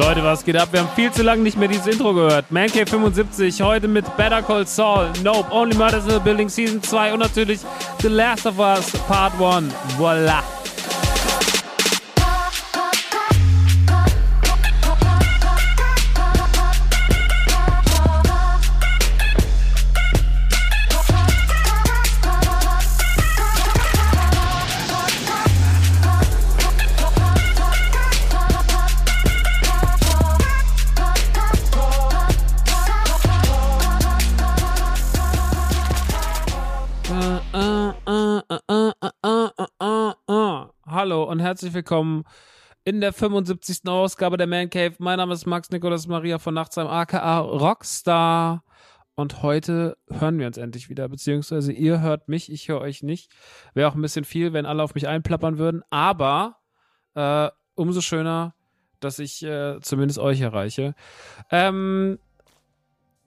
Leute, was geht ab? Wir haben viel zu lange nicht mehr dieses Intro gehört. Mancave 75, heute mit Better Call Saul, Nope, Only Murders in the Building Season 2 und natürlich The Last of Us Part 1. Voila! Herzlich willkommen in der 75. Ausgabe der Man Cave. Mein Name ist Max Nikolas Maria von Nachtsheim, aka Rockstar. Und heute hören wir uns endlich wieder, beziehungsweise ihr hört mich, ich höre euch nicht. Wäre auch ein bisschen viel, wenn alle auf mich einplappern würden, aber äh, umso schöner, dass ich äh, zumindest euch erreiche. Ähm,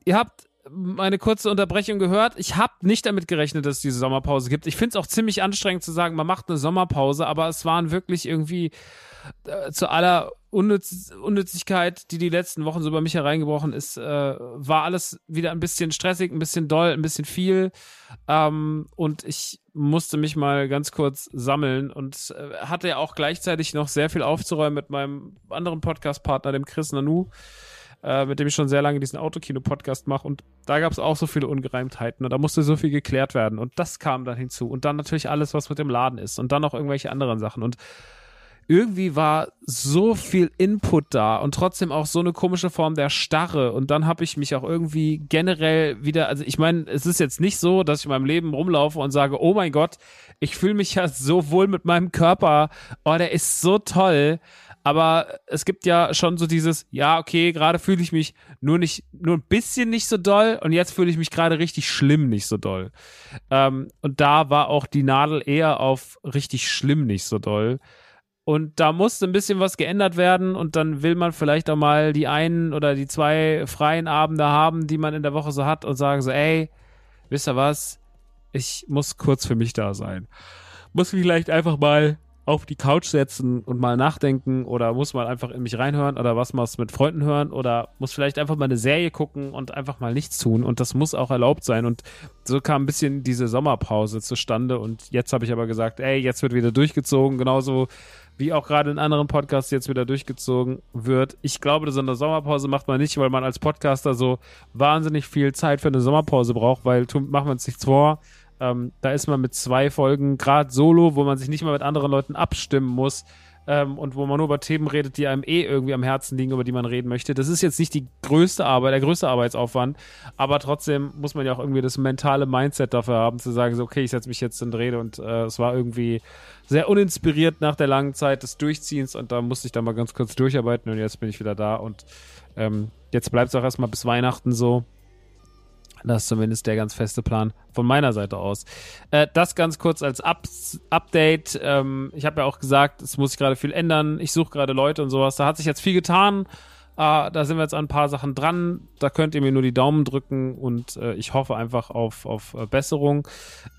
ihr habt meine kurze Unterbrechung gehört. Ich habe nicht damit gerechnet, dass es diese Sommerpause gibt. Ich finde es auch ziemlich anstrengend zu sagen, man macht eine Sommerpause, aber es waren wirklich irgendwie äh, zu aller Unnütz Unnützigkeit, die die letzten Wochen so über mich hereingebrochen ist, äh, war alles wieder ein bisschen stressig, ein bisschen doll, ein bisschen viel. Ähm, und ich musste mich mal ganz kurz sammeln und äh, hatte ja auch gleichzeitig noch sehr viel aufzuräumen mit meinem anderen Podcast-Partner, dem Chris Nanu äh, mit dem ich schon sehr lange diesen Autokino-Podcast mache. Und da gab es auch so viele Ungereimtheiten und da musste so viel geklärt werden. Und das kam dann hinzu. Und dann natürlich alles, was mit dem Laden ist. Und dann noch irgendwelche anderen Sachen. Und irgendwie war so viel Input da und trotzdem auch so eine komische Form der Starre. Und dann habe ich mich auch irgendwie generell wieder, also ich meine, es ist jetzt nicht so, dass ich in meinem Leben rumlaufe und sage, oh mein Gott, ich fühle mich ja so wohl mit meinem Körper. Oh, der ist so toll. Aber es gibt ja schon so dieses, ja, okay, gerade fühle ich mich nur nicht, nur ein bisschen nicht so doll und jetzt fühle ich mich gerade richtig schlimm nicht so doll. Ähm, und da war auch die Nadel eher auf richtig schlimm nicht so doll. Und da musste ein bisschen was geändert werden und dann will man vielleicht auch mal die einen oder die zwei freien Abende haben, die man in der Woche so hat und sagen so, ey, wisst ihr was? Ich muss kurz für mich da sein. Muss vielleicht einfach mal auf die Couch setzen und mal nachdenken oder muss mal einfach in mich reinhören oder was mal mit Freunden hören oder muss vielleicht einfach mal eine Serie gucken und einfach mal nichts tun. Und das muss auch erlaubt sein. Und so kam ein bisschen diese Sommerpause zustande. Und jetzt habe ich aber gesagt, ey, jetzt wird wieder durchgezogen, genauso wie auch gerade in anderen Podcasts jetzt wieder durchgezogen wird. Ich glaube, so eine Sommerpause macht man nicht, weil man als Podcaster so wahnsinnig viel Zeit für eine Sommerpause braucht, weil machen wir uns nichts vor ähm, da ist man mit zwei Folgen gerade solo, wo man sich nicht mal mit anderen Leuten abstimmen muss ähm, und wo man nur über Themen redet, die einem eh irgendwie am Herzen liegen, über die man reden möchte. Das ist jetzt nicht die größte Arbeit, der größte Arbeitsaufwand, aber trotzdem muss man ja auch irgendwie das mentale Mindset dafür haben, zu sagen, so, okay, ich setze mich jetzt in Rede und äh, es war irgendwie sehr uninspiriert nach der langen Zeit des Durchziehens und da musste ich dann mal ganz kurz durcharbeiten und jetzt bin ich wieder da und ähm, jetzt bleibt es auch erstmal bis Weihnachten so. Das ist zumindest der ganz feste Plan von meiner Seite aus. Äh, das ganz kurz als Up Update. Ähm, ich habe ja auch gesagt, es muss sich gerade viel ändern. Ich suche gerade Leute und sowas. Da hat sich jetzt viel getan. Äh, da sind wir jetzt an ein paar Sachen dran. Da könnt ihr mir nur die Daumen drücken und äh, ich hoffe einfach auf, auf äh, Besserung.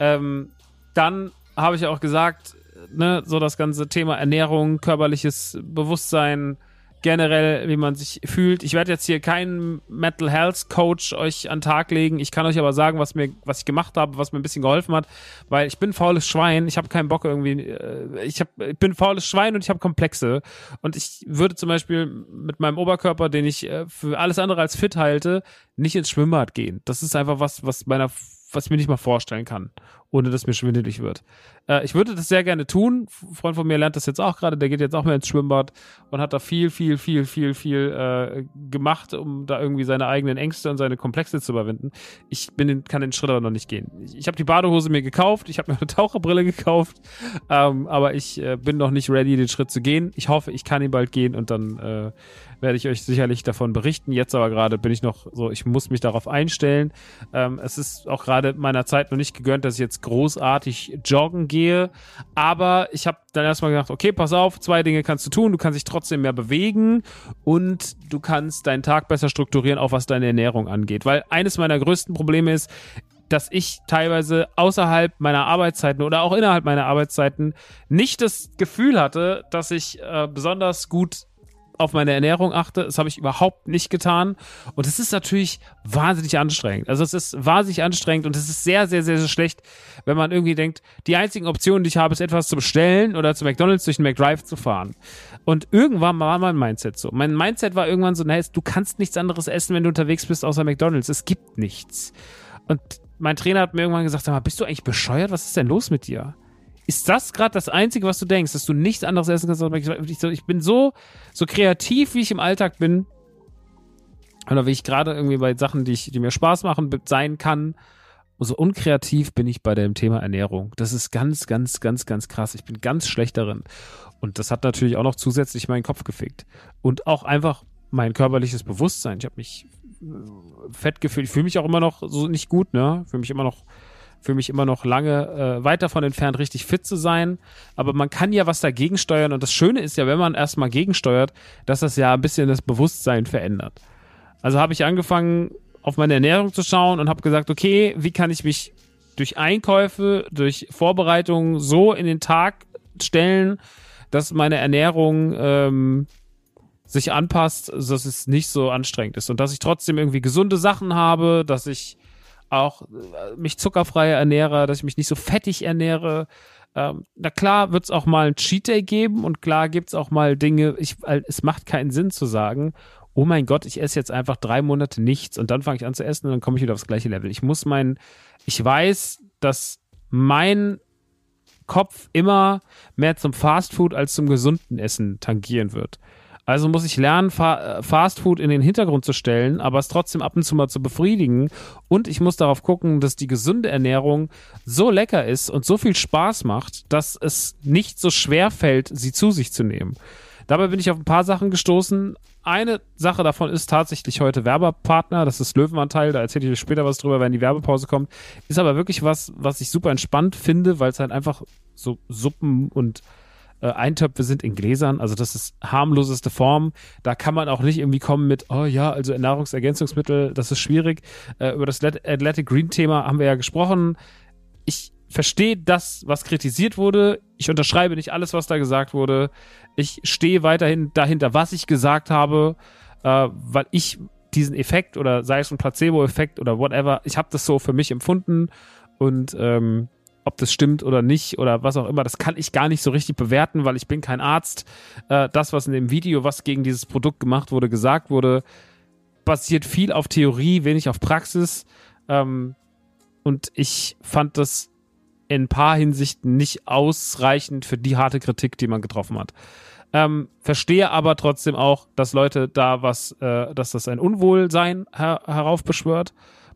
Ähm, dann habe ich auch gesagt, ne, so das ganze Thema Ernährung, körperliches Bewusstsein, generell, wie man sich fühlt. Ich werde jetzt hier keinen Mental Health Coach euch an Tag legen. Ich kann euch aber sagen, was mir, was ich gemacht habe, was mir ein bisschen geholfen hat, weil ich bin faules Schwein. Ich habe keinen Bock irgendwie. Äh, ich, hab, ich bin faules Schwein und ich habe Komplexe. Und ich würde zum Beispiel mit meinem Oberkörper, den ich äh, für alles andere als fit halte, nicht ins Schwimmbad gehen. Das ist einfach was, was meiner was ich mir nicht mal vorstellen kann, ohne dass mir schwindelig wird. Äh, ich würde das sehr gerne tun. Ein Freund von mir lernt das jetzt auch gerade, der geht jetzt auch mehr ins Schwimmbad und hat da viel, viel, viel, viel, viel äh, gemacht, um da irgendwie seine eigenen Ängste und seine Komplexe zu überwinden. Ich bin kann den Schritt aber noch nicht gehen. Ich, ich habe die Badehose mir gekauft, ich habe mir eine Taucherbrille gekauft, ähm, aber ich äh, bin noch nicht ready, den Schritt zu gehen. Ich hoffe, ich kann ihn bald gehen und dann äh, werde ich euch sicherlich davon berichten. Jetzt aber gerade bin ich noch so, ich muss mich darauf einstellen. Ähm, es ist auch gerade meiner Zeit noch nicht gegönnt, dass ich jetzt großartig joggen gehe. Aber ich habe dann erstmal gedacht, okay, pass auf, zwei Dinge kannst du tun. Du kannst dich trotzdem mehr bewegen und du kannst deinen Tag besser strukturieren, auch was deine Ernährung angeht. Weil eines meiner größten Probleme ist, dass ich teilweise außerhalb meiner Arbeitszeiten oder auch innerhalb meiner Arbeitszeiten nicht das Gefühl hatte, dass ich äh, besonders gut auf meine Ernährung achte. Das habe ich überhaupt nicht getan. Und es ist natürlich wahnsinnig anstrengend. Also es ist wahnsinnig anstrengend und es ist sehr, sehr, sehr, sehr schlecht, wenn man irgendwie denkt, die einzigen Optionen, die ich habe, ist etwas zu bestellen oder zu McDonalds durch den McDrive zu fahren. Und irgendwann war mein Mindset so. Mein Mindset war irgendwann so, naja, du kannst nichts anderes essen, wenn du unterwegs bist, außer McDonalds. Es gibt nichts. Und mein Trainer hat mir irgendwann gesagt, sag mal, bist du eigentlich bescheuert? Was ist denn los mit dir? Ist das gerade das Einzige, was du denkst, dass du nichts anderes essen kannst? Ich bin so, so kreativ, wie ich im Alltag bin. Oder wie ich gerade irgendwie bei Sachen, die, ich, die mir Spaß machen, sein kann. So unkreativ bin ich bei dem Thema Ernährung. Das ist ganz, ganz, ganz, ganz krass. Ich bin ganz schlecht darin. Und das hat natürlich auch noch zusätzlich meinen Kopf gefickt. Und auch einfach mein körperliches Bewusstsein. Ich habe mich äh, fett gefühlt. Ich fühle mich auch immer noch so nicht gut, ne? Fühle mich immer noch für mich immer noch lange äh, weit davon entfernt, richtig fit zu sein. Aber man kann ja was dagegen steuern. Und das Schöne ist ja, wenn man erstmal gegensteuert, dass das ja ein bisschen das Bewusstsein verändert. Also habe ich angefangen, auf meine Ernährung zu schauen und habe gesagt, okay, wie kann ich mich durch Einkäufe, durch Vorbereitungen so in den Tag stellen, dass meine Ernährung ähm, sich anpasst, dass es nicht so anstrengend ist und dass ich trotzdem irgendwie gesunde Sachen habe, dass ich auch äh, mich zuckerfrei ernähre, dass ich mich nicht so fettig ernähre. Ähm, na klar wird es auch mal ein Cheat Day geben und klar gibt es auch mal Dinge, ich, es macht keinen Sinn zu sagen, oh mein Gott, ich esse jetzt einfach drei Monate nichts und dann fange ich an zu essen und dann komme ich wieder aufs gleiche Level. Ich muss meinen, ich weiß, dass mein Kopf immer mehr zum Fastfood als zum gesunden Essen tangieren wird. Also muss ich lernen, Fa äh, Fast Food in den Hintergrund zu stellen, aber es trotzdem ab und zu mal zu befriedigen. Und ich muss darauf gucken, dass die gesunde Ernährung so lecker ist und so viel Spaß macht, dass es nicht so schwer fällt, sie zu sich zu nehmen. Dabei bin ich auf ein paar Sachen gestoßen. Eine Sache davon ist tatsächlich heute Werbepartner. Das ist Löwenanteil. Da erzähle ich euch später was drüber, wenn die Werbepause kommt. Ist aber wirklich was, was ich super entspannt finde, weil es halt einfach so Suppen und äh, Eintöpfe sind in Gläsern, also das ist harmloseste Form. Da kann man auch nicht irgendwie kommen mit, oh ja, also Nahrungsergänzungsmittel, das ist schwierig. Äh, über das Athletic Green Thema haben wir ja gesprochen. Ich verstehe das, was kritisiert wurde. Ich unterschreibe nicht alles, was da gesagt wurde. Ich stehe weiterhin dahinter, was ich gesagt habe, äh, weil ich diesen Effekt oder sei es ein Placebo-Effekt oder whatever, ich habe das so für mich empfunden und ähm, ob das stimmt oder nicht oder was auch immer, das kann ich gar nicht so richtig bewerten, weil ich bin kein Arzt. Äh, das, was in dem Video, was gegen dieses Produkt gemacht wurde, gesagt wurde, basiert viel auf Theorie, wenig auf Praxis. Ähm, und ich fand das in ein paar Hinsichten nicht ausreichend für die harte Kritik, die man getroffen hat. Ähm, verstehe aber trotzdem auch, dass Leute da was, äh, dass das ein Unwohlsein her heraufbeschwört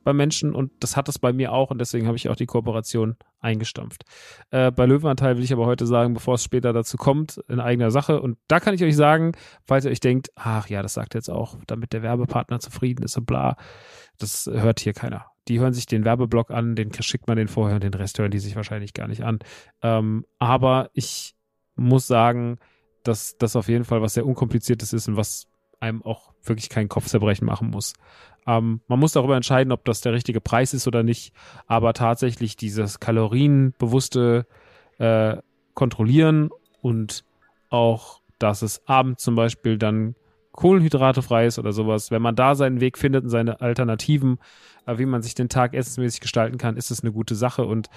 bei Menschen und das hat es bei mir auch und deswegen habe ich auch die Kooperation eingestampft. Äh, bei Löwenanteil will ich aber heute sagen, bevor es später dazu kommt, in eigener Sache und da kann ich euch sagen, falls ihr euch denkt, ach ja, das sagt jetzt auch, damit der Werbepartner zufrieden ist und bla, das hört hier keiner. Die hören sich den Werbeblock an, den schickt man den vorher und den Rest hören die sich wahrscheinlich gar nicht an. Ähm, aber ich muss sagen, dass das auf jeden Fall was sehr unkompliziertes ist und was einem auch wirklich keinen Kopfzerbrechen machen muss. Ähm, man muss darüber entscheiden, ob das der richtige Preis ist oder nicht. Aber tatsächlich dieses kalorienbewusste äh, Kontrollieren und auch, dass es abends zum Beispiel dann Kohlenhydrate frei ist oder sowas. Wenn man da seinen Weg findet und seine Alternativen, äh, wie man sich den Tag essensmäßig gestalten kann, ist es eine gute Sache. Und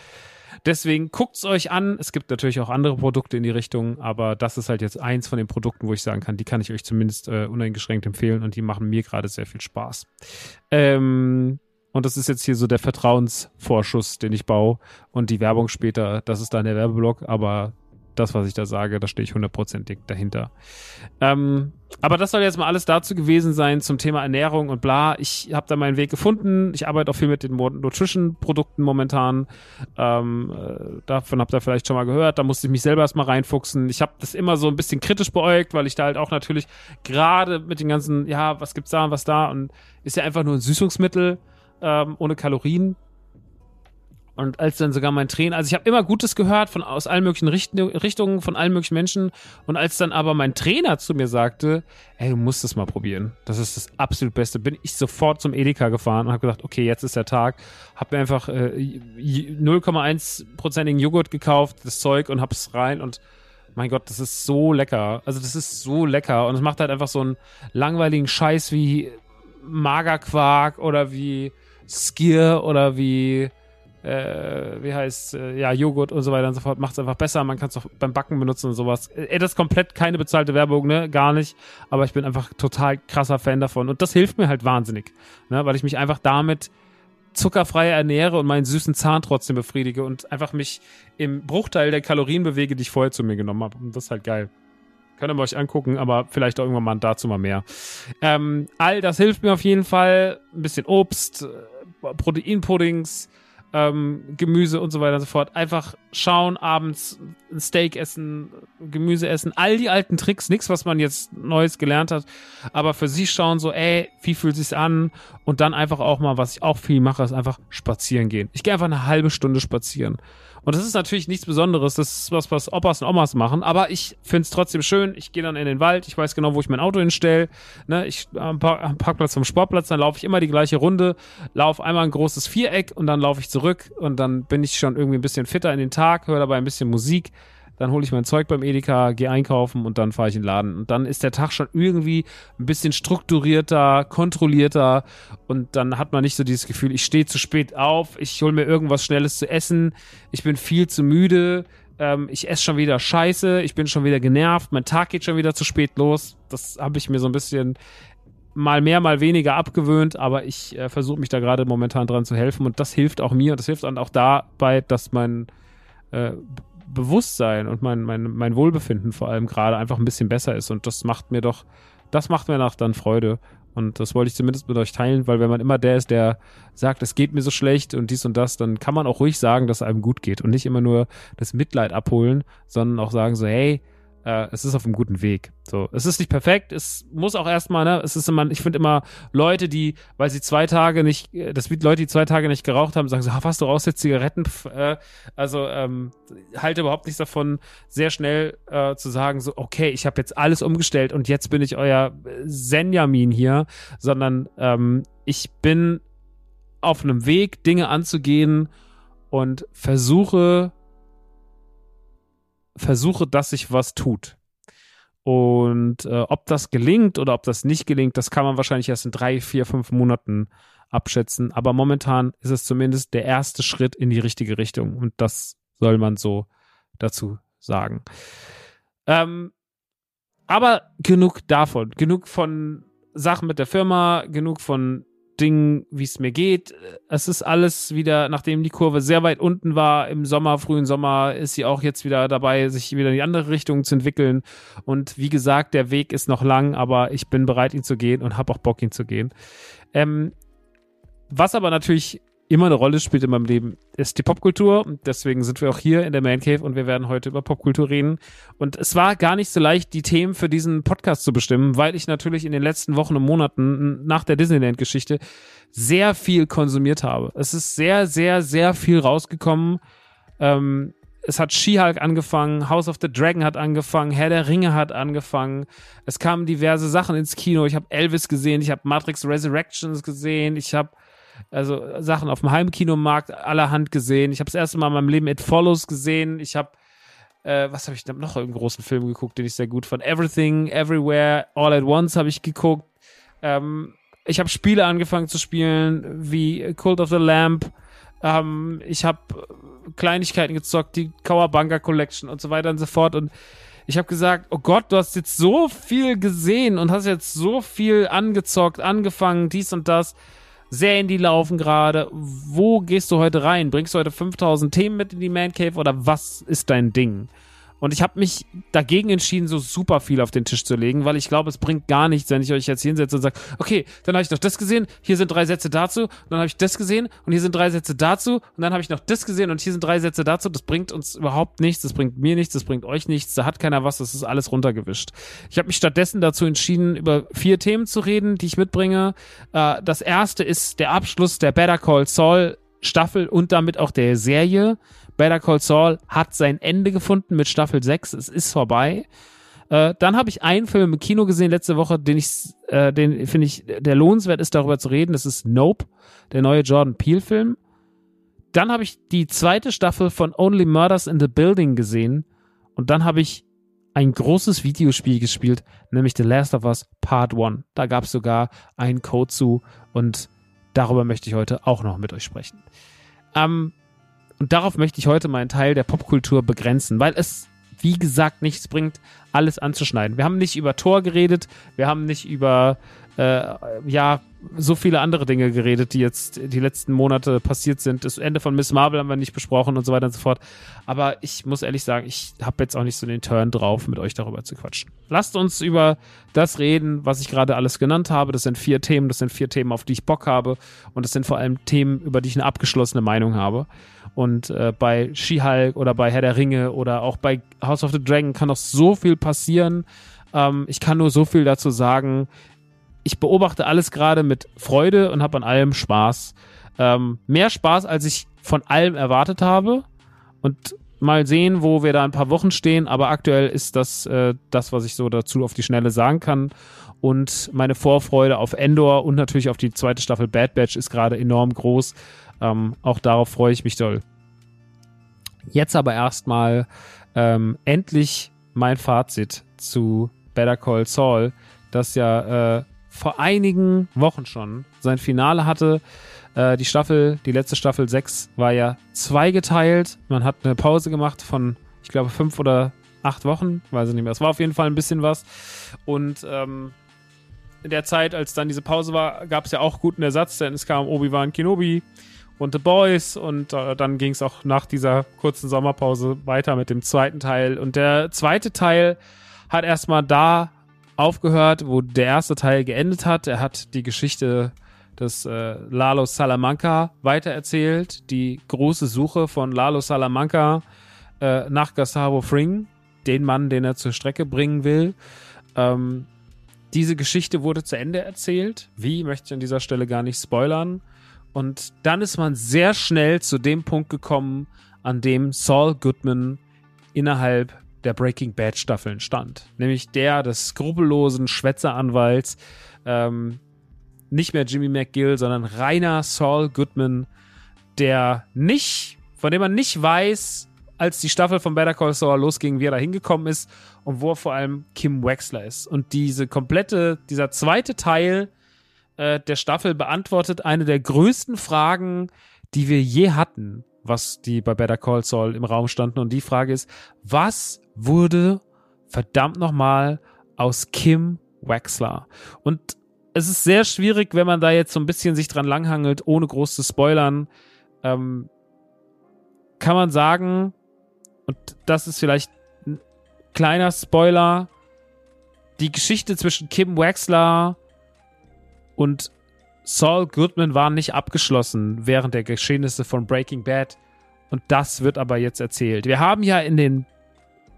Deswegen guckt es euch an. Es gibt natürlich auch andere Produkte in die Richtung, aber das ist halt jetzt eins von den Produkten, wo ich sagen kann, die kann ich euch zumindest äh, uneingeschränkt empfehlen und die machen mir gerade sehr viel Spaß. Ähm, und das ist jetzt hier so der Vertrauensvorschuss, den ich baue. Und die Werbung später, das ist dann der Werbeblock, aber das, was ich da sage, da stehe ich hundertprozentig dahinter. Ähm, aber das soll jetzt mal alles dazu gewesen sein zum Thema Ernährung und bla. Ich habe da meinen Weg gefunden. Ich arbeite auch viel mit den Nutrition-Produkten momentan. Ähm, äh, davon habt ihr vielleicht schon mal gehört. Da musste ich mich selber erstmal reinfuchsen. Ich habe das immer so ein bisschen kritisch beäugt, weil ich da halt auch natürlich gerade mit den ganzen, ja, was gibt's da und was da und ist ja einfach nur ein Süßungsmittel ähm, ohne Kalorien und als dann sogar mein Trainer, also ich habe immer Gutes gehört von aus allen möglichen Richt Richtungen, von allen möglichen Menschen. Und als dann aber mein Trainer zu mir sagte, ey, du musst das mal probieren. Das ist das absolut Beste, bin ich sofort zum Edeka gefahren und habe gedacht, okay, jetzt ist der Tag. Hab mir einfach äh, 0,1%igen Joghurt gekauft, das Zeug und hab's rein und mein Gott, das ist so lecker. Also das ist so lecker und es macht halt einfach so einen langweiligen Scheiß wie Magerquark oder wie Skier oder wie äh, wie heißt, äh, ja, Joghurt und so weiter und so fort, macht es einfach besser. Man kann es auch beim Backen benutzen und sowas. Ey, das ist komplett keine bezahlte Werbung, ne? Gar nicht. Aber ich bin einfach total krasser Fan davon. Und das hilft mir halt wahnsinnig, ne? Weil ich mich einfach damit zuckerfrei ernähre und meinen süßen Zahn trotzdem befriedige und einfach mich im Bruchteil der Kalorien bewege, die ich vorher zu mir genommen habe. Und das ist halt geil. Könnt ihr euch angucken, aber vielleicht auch irgendwann mal dazu mal mehr. Ähm, all das hilft mir auf jeden Fall. Ein bisschen Obst, äh, Proteinpuddings, ähm, Gemüse und so weiter und so fort. Einfach schauen, abends ein Steak essen, Gemüse essen, all die alten Tricks, nichts, was man jetzt Neues gelernt hat, aber für sich schauen, so, ey, wie fühlt sich's an? Und dann einfach auch mal, was ich auch viel mache, ist einfach spazieren gehen. Ich gehe einfach eine halbe Stunde spazieren. Und das ist natürlich nichts Besonderes. Das ist was, was Opas und Omas machen. Aber ich finde es trotzdem schön. Ich gehe dann in den Wald. Ich weiß genau, wo ich mein Auto hinstelle. Ne, ich am, Park, am Parkplatz vom Sportplatz. Dann laufe ich immer die gleiche Runde. Laufe einmal ein großes Viereck und dann laufe ich zurück. Und dann bin ich schon irgendwie ein bisschen fitter in den Tag. Höre dabei ein bisschen Musik dann hole ich mein Zeug beim Edeka, gehe einkaufen und dann fahre ich in den Laden. Und dann ist der Tag schon irgendwie ein bisschen strukturierter, kontrollierter und dann hat man nicht so dieses Gefühl, ich stehe zu spät auf, ich hole mir irgendwas Schnelles zu essen, ich bin viel zu müde, ähm, ich esse schon wieder Scheiße, ich bin schon wieder genervt, mein Tag geht schon wieder zu spät los. Das habe ich mir so ein bisschen mal mehr, mal weniger abgewöhnt, aber ich äh, versuche mich da gerade momentan dran zu helfen und das hilft auch mir und das hilft dann auch dabei, dass mein äh, Bewusstsein und mein, mein, mein Wohlbefinden vor allem gerade einfach ein bisschen besser ist. Und das macht mir doch, das macht mir nach dann Freude. Und das wollte ich zumindest mit euch teilen, weil wenn man immer der ist, der sagt, es geht mir so schlecht und dies und das, dann kann man auch ruhig sagen, dass es einem gut geht und nicht immer nur das Mitleid abholen, sondern auch sagen so, hey, äh, es ist auf einem guten Weg. So, es ist nicht perfekt, es muss auch erstmal, ne, es ist immer, ich finde immer Leute, die, weil sie zwei Tage nicht, äh, das wird Leute, die zwei Tage nicht geraucht haben, sagen so, was du raus jetzt Zigaretten, äh, also ähm, halte überhaupt nichts davon, sehr schnell äh, zu sagen so, okay, ich habe jetzt alles umgestellt und jetzt bin ich euer Senjamin hier, sondern ähm, ich bin auf einem Weg, Dinge anzugehen und versuche versuche, dass sich was tut. Und äh, ob das gelingt oder ob das nicht gelingt, das kann man wahrscheinlich erst in drei, vier, fünf Monaten abschätzen. Aber momentan ist es zumindest der erste Schritt in die richtige Richtung. Und das soll man so dazu sagen. Ähm, aber genug davon. Genug von Sachen mit der Firma, genug von Ding, wie es mir geht. Es ist alles wieder, nachdem die Kurve sehr weit unten war im Sommer, frühen Sommer, ist sie auch jetzt wieder dabei, sich wieder in die andere Richtung zu entwickeln. Und wie gesagt, der Weg ist noch lang, aber ich bin bereit, ihn zu gehen und habe auch Bock, ihn zu gehen. Ähm, was aber natürlich immer eine Rolle spielt in meinem Leben, ist die Popkultur. Deswegen sind wir auch hier in der Man Cave und wir werden heute über Popkultur reden. Und es war gar nicht so leicht, die Themen für diesen Podcast zu bestimmen, weil ich natürlich in den letzten Wochen und Monaten nach der Disneyland-Geschichte sehr viel konsumiert habe. Es ist sehr, sehr, sehr viel rausgekommen. Ähm, es hat She-Hulk angefangen, House of the Dragon hat angefangen, Herr der Ringe hat angefangen. Es kamen diverse Sachen ins Kino. Ich habe Elvis gesehen, ich habe Matrix Resurrections gesehen, ich habe also Sachen auf dem Heimkinomarkt allerhand gesehen. Ich habe das erste Mal in meinem Leben It Follows gesehen. Ich habe äh, was habe ich noch einen großen Film geguckt, den ich sehr gut fand. Everything, Everywhere, All at Once habe ich geguckt. Ähm, ich habe Spiele angefangen zu spielen, wie Cult of the Lamp. Ähm, ich habe Kleinigkeiten gezockt, die Kawabanga Collection und so weiter und so fort. Und ich habe gesagt, oh Gott, du hast jetzt so viel gesehen und hast jetzt so viel angezockt, angefangen, dies und das. Serien, die laufen gerade. Wo gehst du heute rein? Bringst du heute 5000 Themen mit in die Man Cave oder was ist dein Ding? Und ich habe mich dagegen entschieden, so super viel auf den Tisch zu legen, weil ich glaube, es bringt gar nichts, wenn ich euch jetzt hinsetze und sage, okay, dann habe ich noch das gesehen, hier sind drei Sätze dazu, dann habe ich das gesehen und hier sind drei Sätze dazu und dann habe ich noch das gesehen und hier sind drei Sätze dazu. Das bringt uns überhaupt nichts, das bringt mir nichts, das bringt euch nichts, da hat keiner was, das ist alles runtergewischt. Ich habe mich stattdessen dazu entschieden, über vier Themen zu reden, die ich mitbringe. Äh, das erste ist der Abschluss der Better Call Saul Staffel und damit auch der Serie. Better Call Saul hat sein Ende gefunden mit Staffel 6. Es ist vorbei. Äh, dann habe ich einen Film im Kino gesehen letzte Woche, den ich, äh, den finde ich, der lohnenswert ist, darüber zu reden. Das ist Nope, der neue Jordan Peele-Film. Dann habe ich die zweite Staffel von Only Murders in the Building gesehen. Und dann habe ich ein großes Videospiel gespielt, nämlich The Last of Us Part 1. Da gab es sogar einen Code zu und darüber möchte ich heute auch noch mit euch sprechen. Ähm, und darauf möchte ich heute meinen Teil der Popkultur begrenzen, weil es, wie gesagt, nichts bringt, alles anzuschneiden. Wir haben nicht über Thor geredet, wir haben nicht über äh, ja, so viele andere Dinge geredet, die jetzt die letzten Monate passiert sind. Das Ende von Miss Marvel haben wir nicht besprochen und so weiter und so fort. Aber ich muss ehrlich sagen, ich habe jetzt auch nicht so den Turn drauf, mit euch darüber zu quatschen. Lasst uns über das reden, was ich gerade alles genannt habe. Das sind vier Themen, das sind vier Themen, auf die ich Bock habe. Und das sind vor allem Themen, über die ich eine abgeschlossene Meinung habe. Und äh, bei She-Hulk oder bei Herr der Ringe oder auch bei House of the Dragon kann noch so viel passieren. Ähm, ich kann nur so viel dazu sagen ich beobachte alles gerade mit Freude und habe an allem Spaß. Ähm, mehr Spaß, als ich von allem erwartet habe. Und mal sehen, wo wir da ein paar Wochen stehen. Aber aktuell ist das äh, das, was ich so dazu auf die Schnelle sagen kann. Und meine Vorfreude auf Endor und natürlich auf die zweite Staffel Bad Batch ist gerade enorm groß. Ähm, auch darauf freue ich mich doll. Jetzt aber erstmal ähm, endlich mein Fazit zu Better Call Saul, das ja äh, vor einigen Wochen schon sein Finale hatte. Äh, die Staffel, die letzte Staffel 6 war ja zweigeteilt. Man hat eine Pause gemacht von, ich glaube, fünf oder acht Wochen, weiß ich nicht mehr. Es war auf jeden Fall ein bisschen was. Und ähm, in der Zeit, als dann diese Pause war, gab es ja auch guten Ersatz, denn es kam Obi-Wan Kenobi und The Boys und äh, dann ging es auch nach dieser kurzen Sommerpause weiter mit dem zweiten Teil. Und der zweite Teil hat erstmal da aufgehört, wo der erste Teil geendet hat. Er hat die Geschichte des äh, Lalo Salamanca weitererzählt, die große Suche von Lalo Salamanca äh, nach Gustavo Fring, den Mann, den er zur Strecke bringen will. Ähm, diese Geschichte wurde zu Ende erzählt. Wie möchte ich an dieser Stelle gar nicht spoilern. Und dann ist man sehr schnell zu dem Punkt gekommen, an dem Saul Goodman innerhalb der Breaking Bad Staffeln stand. Nämlich der des skrupellosen Schwätzeranwalts, ähm, nicht mehr Jimmy McGill, sondern reiner Saul Goodman, der nicht, von dem man nicht weiß, als die Staffel von Better Call Saul losging, wie er da hingekommen ist und wo vor allem Kim Wexler ist. Und diese komplette, dieser zweite Teil äh, der Staffel beantwortet eine der größten Fragen, die wir je hatten, was die bei Better Call Saul im Raum standen. Und die Frage ist, was wurde verdammt nochmal aus Kim Wexler? Und es ist sehr schwierig, wenn man da jetzt so ein bisschen sich dran langhangelt, ohne groß zu spoilern. Ähm, kann man sagen, und das ist vielleicht ein kleiner Spoiler, die Geschichte zwischen Kim Wexler und Saul Goodman war nicht abgeschlossen während der Geschehnisse von Breaking Bad. Und das wird aber jetzt erzählt. Wir haben ja in den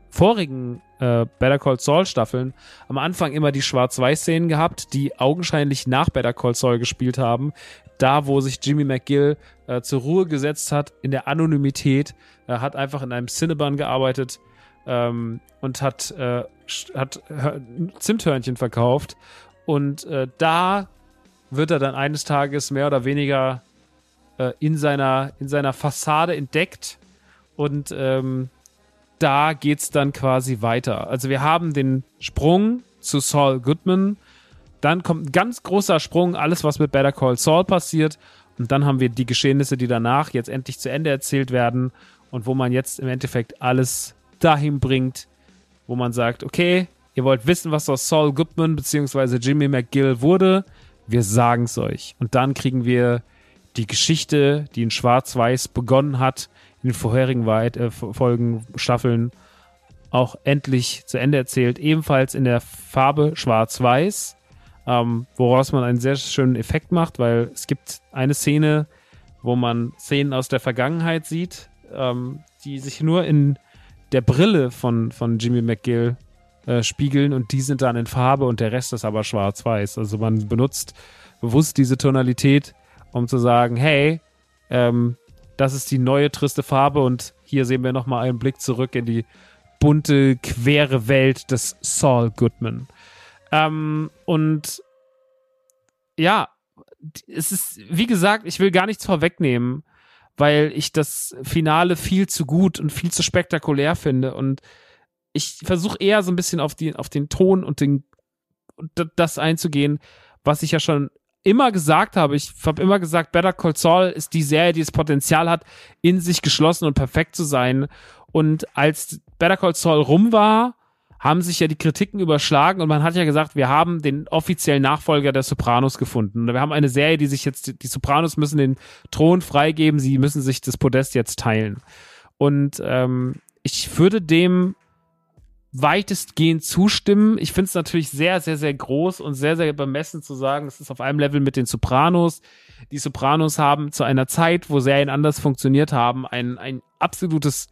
vorigen äh, Better Call Saul Staffeln am Anfang immer die Schwarz-Weiß-Szenen gehabt, die augenscheinlich nach Better Call Saul gespielt haben. Da, wo sich Jimmy McGill äh, zur Ruhe gesetzt hat, in der Anonymität, äh, hat einfach in einem Cinnabon gearbeitet ähm, und hat, äh, hat Zimthörnchen verkauft. Und äh, da wird er dann eines Tages mehr oder weniger äh, in, seiner, in seiner Fassade entdeckt und ähm, da geht's dann quasi weiter. Also wir haben den Sprung zu Saul Goodman, dann kommt ein ganz großer Sprung, alles was mit Better Call Saul passiert und dann haben wir die Geschehnisse, die danach jetzt endlich zu Ende erzählt werden und wo man jetzt im Endeffekt alles dahin bringt, wo man sagt, okay, ihr wollt wissen, was aus Saul Goodman bzw. Jimmy McGill wurde, wir sagen es euch. Und dann kriegen wir die Geschichte, die in Schwarz-Weiß begonnen hat, in den vorherigen Weit äh, Folgen, Staffeln auch endlich zu Ende erzählt. Ebenfalls in der Farbe Schwarz-Weiß, ähm, woraus man einen sehr schönen Effekt macht, weil es gibt eine Szene, wo man Szenen aus der Vergangenheit sieht, ähm, die sich nur in der Brille von, von Jimmy McGill äh, spiegeln und die sind dann in Farbe und der Rest ist aber schwarz-weiß. Also man benutzt bewusst diese Tonalität, um zu sagen, hey, ähm, das ist die neue triste Farbe und hier sehen wir nochmal einen Blick zurück in die bunte, quere Welt des Saul Goodman. Ähm, und ja, es ist, wie gesagt, ich will gar nichts vorwegnehmen, weil ich das Finale viel zu gut und viel zu spektakulär finde und ich versuche eher so ein bisschen auf, die, auf den Ton und den, das einzugehen, was ich ja schon immer gesagt habe, ich habe immer gesagt, Better Call Saul ist die Serie, die das Potenzial hat, in sich geschlossen und perfekt zu sein. Und als Better Call Saul rum war, haben sich ja die Kritiken überschlagen und man hat ja gesagt, wir haben den offiziellen Nachfolger der Sopranos gefunden. Wir haben eine Serie, die sich jetzt, die Sopranos müssen den Thron freigeben, sie müssen sich das Podest jetzt teilen. Und ähm, ich würde dem weitestgehend zustimmen. Ich finde es natürlich sehr, sehr, sehr groß und sehr, sehr bemessen zu sagen, es ist auf einem Level mit den Sopranos. Die Sopranos haben zu einer Zeit, wo Serien anders funktioniert haben, ein, ein absolutes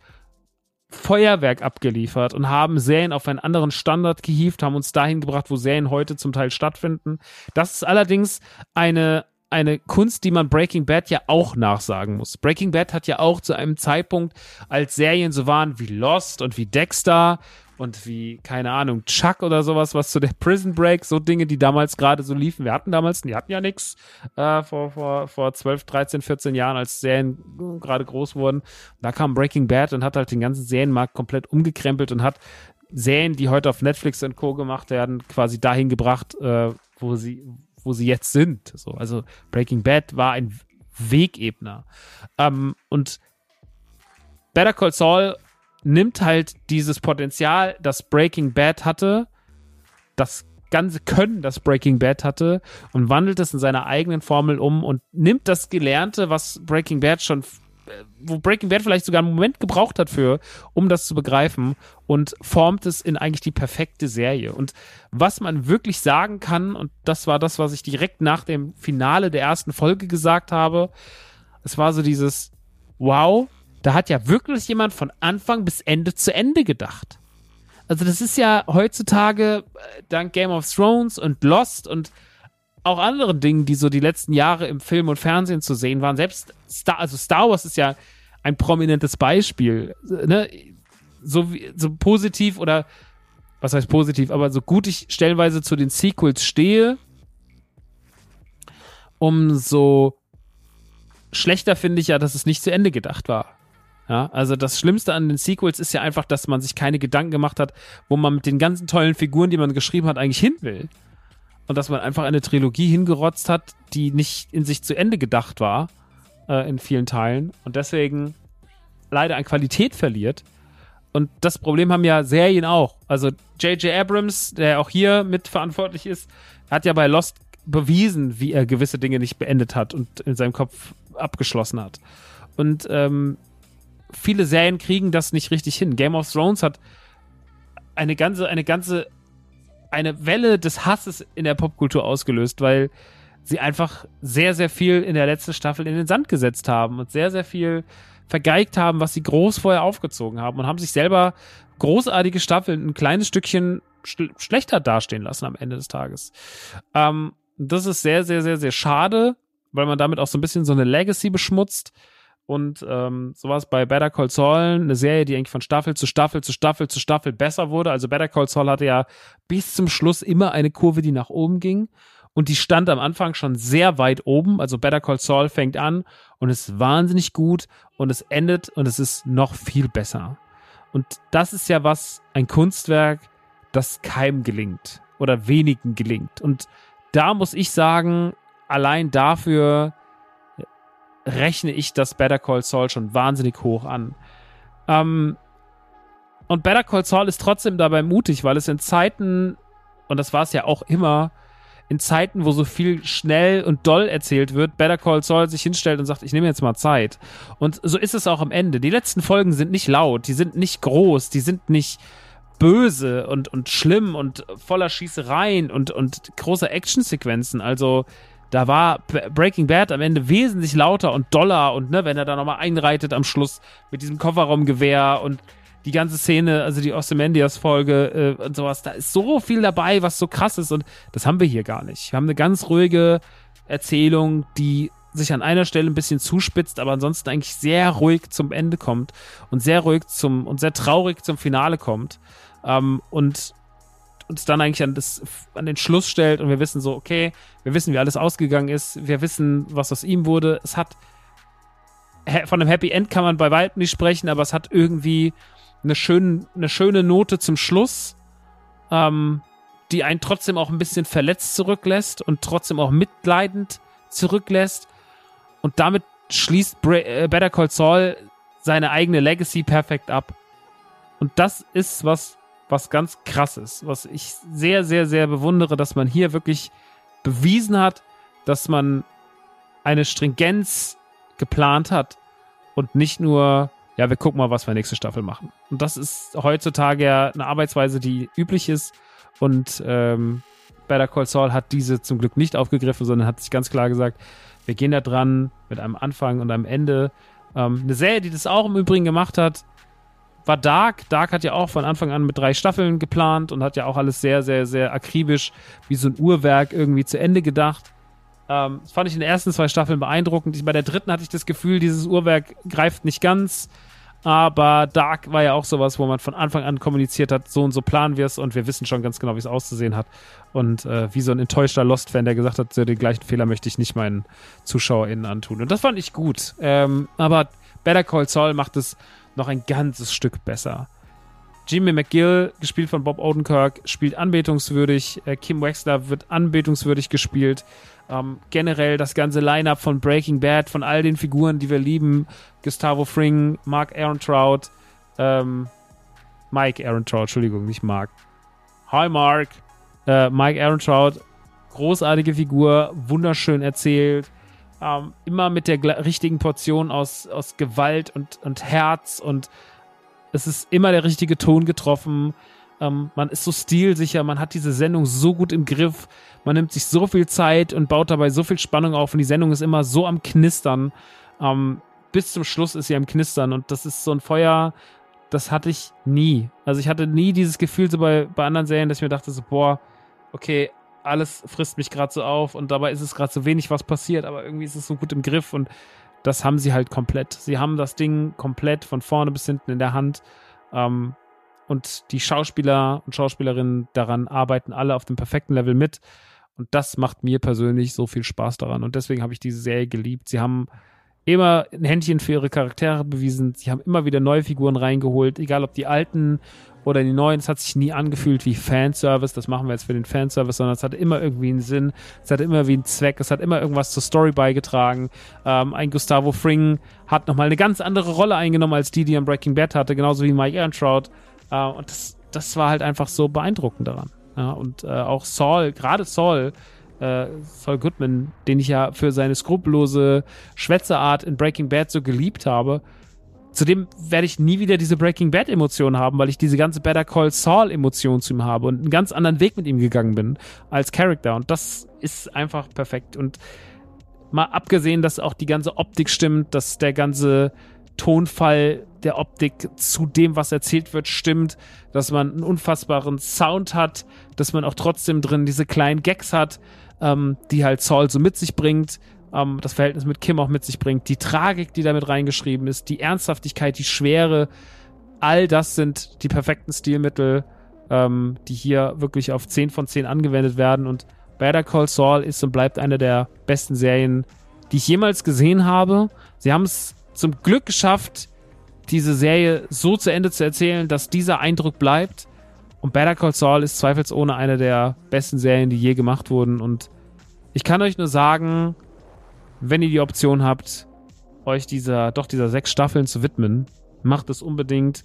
Feuerwerk abgeliefert und haben Serien auf einen anderen Standard gehievt, haben uns dahin gebracht, wo Serien heute zum Teil stattfinden. Das ist allerdings eine, eine Kunst, die man Breaking Bad ja auch nachsagen muss. Breaking Bad hat ja auch zu einem Zeitpunkt, als Serien so waren wie Lost und wie Dexter und wie, keine Ahnung, Chuck oder sowas, was zu der Prison Break, so Dinge, die damals gerade so liefen. Wir hatten damals, die hatten ja nichts äh, vor, vor, vor 12, 13, 14 Jahren, als Serien gerade groß wurden. Da kam Breaking Bad und hat halt den ganzen Serienmarkt komplett umgekrempelt und hat Serien, die heute auf Netflix und Co. gemacht werden, quasi dahin gebracht, äh, wo sie, wo sie jetzt sind. So, also Breaking Bad war ein Wegebner. Ähm, und Better Call Saul nimmt halt dieses Potenzial, das Breaking Bad hatte, das ganze Können, das Breaking Bad hatte, und wandelt es in seiner eigenen Formel um und nimmt das Gelernte, was Breaking Bad schon wo Breaking Bad vielleicht sogar einen Moment gebraucht hat für, um das zu begreifen und formt es in eigentlich die perfekte Serie. Und was man wirklich sagen kann, und das war das, was ich direkt nach dem Finale der ersten Folge gesagt habe, es war so dieses, wow, da hat ja wirklich jemand von Anfang bis Ende zu Ende gedacht. Also das ist ja heutzutage äh, dank Game of Thrones und Lost und auch anderen Dingen, die so die letzten Jahre im Film und Fernsehen zu sehen waren. Selbst Star, also Star Wars ist ja ein prominentes Beispiel. Ne? So, wie, so positiv oder was heißt positiv, aber so gut ich stellenweise zu den Sequels stehe, umso schlechter finde ich ja, dass es nicht zu Ende gedacht war. Ja, also das Schlimmste an den Sequels ist ja einfach, dass man sich keine Gedanken gemacht hat, wo man mit den ganzen tollen Figuren, die man geschrieben hat, eigentlich hin will und dass man einfach eine Trilogie hingerotzt hat, die nicht in sich zu Ende gedacht war äh, in vielen Teilen und deswegen leider an Qualität verliert. Und das Problem haben ja Serien auch. Also J.J. Abrams, der auch hier mitverantwortlich ist, hat ja bei Lost bewiesen, wie er gewisse Dinge nicht beendet hat und in seinem Kopf abgeschlossen hat. Und ähm, viele Serien kriegen das nicht richtig hin. Game of Thrones hat eine ganze, eine ganze eine Welle des Hasses in der Popkultur ausgelöst, weil sie einfach sehr, sehr viel in der letzten Staffel in den Sand gesetzt haben und sehr, sehr viel vergeigt haben, was sie groß vorher aufgezogen haben und haben sich selber großartige Staffeln ein kleines Stückchen sch schlechter dastehen lassen am Ende des Tages. Ähm, das ist sehr, sehr, sehr, sehr schade, weil man damit auch so ein bisschen so eine Legacy beschmutzt. Und ähm, sowas bei Better Call Saul, eine Serie, die eigentlich von Staffel zu Staffel zu Staffel zu Staffel besser wurde. Also Better Call Saul hatte ja bis zum Schluss immer eine Kurve, die nach oben ging. Und die stand am Anfang schon sehr weit oben. Also Better Call Saul fängt an und ist wahnsinnig gut und es endet und es ist noch viel besser. Und das ist ja was, ein Kunstwerk, das keinem gelingt oder wenigen gelingt. Und da muss ich sagen, allein dafür rechne ich das Better Call Saul schon wahnsinnig hoch an. Ähm, und Better Call Saul ist trotzdem dabei mutig, weil es in Zeiten, und das war es ja auch immer, in Zeiten, wo so viel schnell und doll erzählt wird, Better Call Saul sich hinstellt und sagt, ich nehme jetzt mal Zeit. Und so ist es auch am Ende. Die letzten Folgen sind nicht laut, die sind nicht groß, die sind nicht böse und, und schlimm und voller Schießereien und, und großer Actionsequenzen. Also da war Breaking Bad am Ende wesentlich lauter und doller und ne, wenn er da nochmal einreitet am Schluss mit diesem Kofferraumgewehr und die ganze Szene, also die Ozymandias-Folge äh, und sowas, da ist so viel dabei, was so krass ist und das haben wir hier gar nicht. Wir haben eine ganz ruhige Erzählung, die sich an einer Stelle ein bisschen zuspitzt, aber ansonsten eigentlich sehr ruhig zum Ende kommt und sehr ruhig zum und sehr traurig zum Finale kommt. Ähm, und uns dann eigentlich an, das, an den Schluss stellt und wir wissen so, okay, wir wissen, wie alles ausgegangen ist, wir wissen, was aus ihm wurde. Es hat, von einem Happy End kann man bei weitem nicht sprechen, aber es hat irgendwie eine, schön, eine schöne Note zum Schluss, ähm, die einen trotzdem auch ein bisschen verletzt zurücklässt und trotzdem auch mitleidend zurücklässt. Und damit schließt äh, Better Call Saul seine eigene Legacy perfekt ab. Und das ist was, was ganz krass ist, was ich sehr, sehr, sehr bewundere, dass man hier wirklich bewiesen hat, dass man eine Stringenz geplant hat und nicht nur, ja, wir gucken mal, was wir nächste Staffel machen. Und das ist heutzutage ja eine Arbeitsweise, die üblich ist und ähm, Better Call Saul hat diese zum Glück nicht aufgegriffen, sondern hat sich ganz klar gesagt, wir gehen da dran mit einem Anfang und einem Ende. Ähm, eine Serie, die das auch im Übrigen gemacht hat, war Dark. Dark hat ja auch von Anfang an mit drei Staffeln geplant und hat ja auch alles sehr, sehr, sehr akribisch wie so ein Uhrwerk irgendwie zu Ende gedacht. Ähm, das fand ich in den ersten zwei Staffeln beeindruckend. Bei der dritten hatte ich das Gefühl, dieses Uhrwerk greift nicht ganz. Aber Dark war ja auch sowas, wo man von Anfang an kommuniziert hat, so und so planen wir es und wir wissen schon ganz genau, wie es auszusehen hat. Und äh, wie so ein enttäuschter Lost-Fan, der gesagt hat, so den gleichen Fehler möchte ich nicht meinen ZuschauerInnen antun. Und das fand ich gut. Ähm, aber Better Call Saul macht es noch ein ganzes Stück besser. Jimmy McGill, gespielt von Bob Odenkirk, spielt anbetungswürdig. Äh, Kim Wexler wird anbetungswürdig gespielt. Ähm, generell das ganze Line-Up von Breaking Bad, von all den Figuren, die wir lieben. Gustavo Fring, Mark Aaron ähm, Mike Aaron Trout, Entschuldigung, nicht Mark. Hi Mark. Äh, Mike Aaron großartige Figur, wunderschön erzählt. Ähm, immer mit der richtigen Portion aus, aus Gewalt und, und Herz und es ist immer der richtige Ton getroffen. Ähm, man ist so stilsicher, man hat diese Sendung so gut im Griff, man nimmt sich so viel Zeit und baut dabei so viel Spannung auf und die Sendung ist immer so am Knistern. Ähm, bis zum Schluss ist sie am Knistern und das ist so ein Feuer, das hatte ich nie. Also ich hatte nie dieses Gefühl so bei, bei anderen Serien, dass ich mir dachte so, boah, okay, alles frisst mich gerade so auf und dabei ist es gerade so wenig, was passiert, aber irgendwie ist es so gut im Griff und das haben sie halt komplett. Sie haben das Ding komplett von vorne bis hinten in der Hand. Ähm, und die Schauspieler und Schauspielerinnen daran arbeiten alle auf dem perfekten Level mit. Und das macht mir persönlich so viel Spaß daran. Und deswegen habe ich diese Serie geliebt. Sie haben immer ein Händchen für ihre Charaktere bewiesen. Sie haben immer wieder neue Figuren reingeholt, egal ob die alten oder die neuen. Es hat sich nie angefühlt wie Fanservice. Das machen wir jetzt für den Fanservice, sondern es hatte immer irgendwie einen Sinn. Es hatte immer irgendwie einen Zweck. Es hat immer irgendwas zur Story beigetragen. Ähm, ein Gustavo Fring hat nochmal eine ganz andere Rolle eingenommen als die, die er Breaking Bad hatte, genauso wie Mike Ehrentraut. Äh, und das, das war halt einfach so beeindruckend daran. Ja, und äh, auch Saul, gerade Saul, äh, Saul Goodman, den ich ja für seine skrupellose Schwätzeart in Breaking Bad so geliebt habe, zudem werde ich nie wieder diese Breaking Bad Emotionen haben, weil ich diese ganze Better Call Saul Emotion zu ihm habe und einen ganz anderen Weg mit ihm gegangen bin als Character. Und das ist einfach perfekt. Und mal abgesehen, dass auch die ganze Optik stimmt, dass der ganze Tonfall der Optik zu dem, was erzählt wird, stimmt, dass man einen unfassbaren Sound hat, dass man auch trotzdem drin diese kleinen Gags hat, ähm, die halt Saul so mit sich bringt, ähm, das Verhältnis mit Kim auch mit sich bringt, die Tragik, die damit reingeschrieben ist, die Ernsthaftigkeit, die Schwere, all das sind die perfekten Stilmittel, ähm, die hier wirklich auf 10 von 10 angewendet werden und Better Call Saul ist und bleibt eine der besten Serien, die ich jemals gesehen habe. Sie haben es zum Glück geschafft, diese Serie so zu Ende zu erzählen, dass dieser Eindruck bleibt. Und Better Call Saul ist zweifelsohne eine der besten Serien, die je gemacht wurden. Und ich kann euch nur sagen, wenn ihr die Option habt, euch dieser, doch dieser sechs Staffeln zu widmen, macht es unbedingt.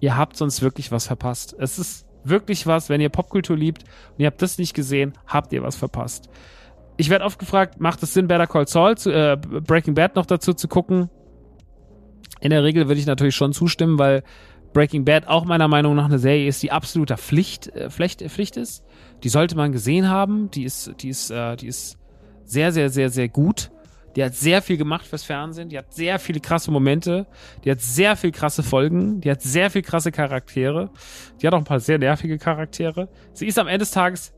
Ihr habt sonst wirklich was verpasst. Es ist wirklich was, wenn ihr Popkultur liebt und ihr habt das nicht gesehen, habt ihr was verpasst. Ich werde oft gefragt, macht es Sinn, Better Call Saul zu, äh, Breaking Bad noch dazu zu gucken? In der Regel würde ich natürlich schon zustimmen, weil Breaking Bad auch meiner Meinung nach eine Serie ist, die absoluter Pflicht, äh, Pflicht, Pflicht ist. Die sollte man gesehen haben. Die ist, die ist, äh, die ist sehr, sehr, sehr, sehr gut. Die hat sehr viel gemacht fürs Fernsehen. Die hat sehr viele krasse Momente. Die hat sehr viel krasse Folgen. Die hat sehr viel krasse Charaktere. Die hat auch ein paar sehr nervige Charaktere. Sie ist am Ende des Tages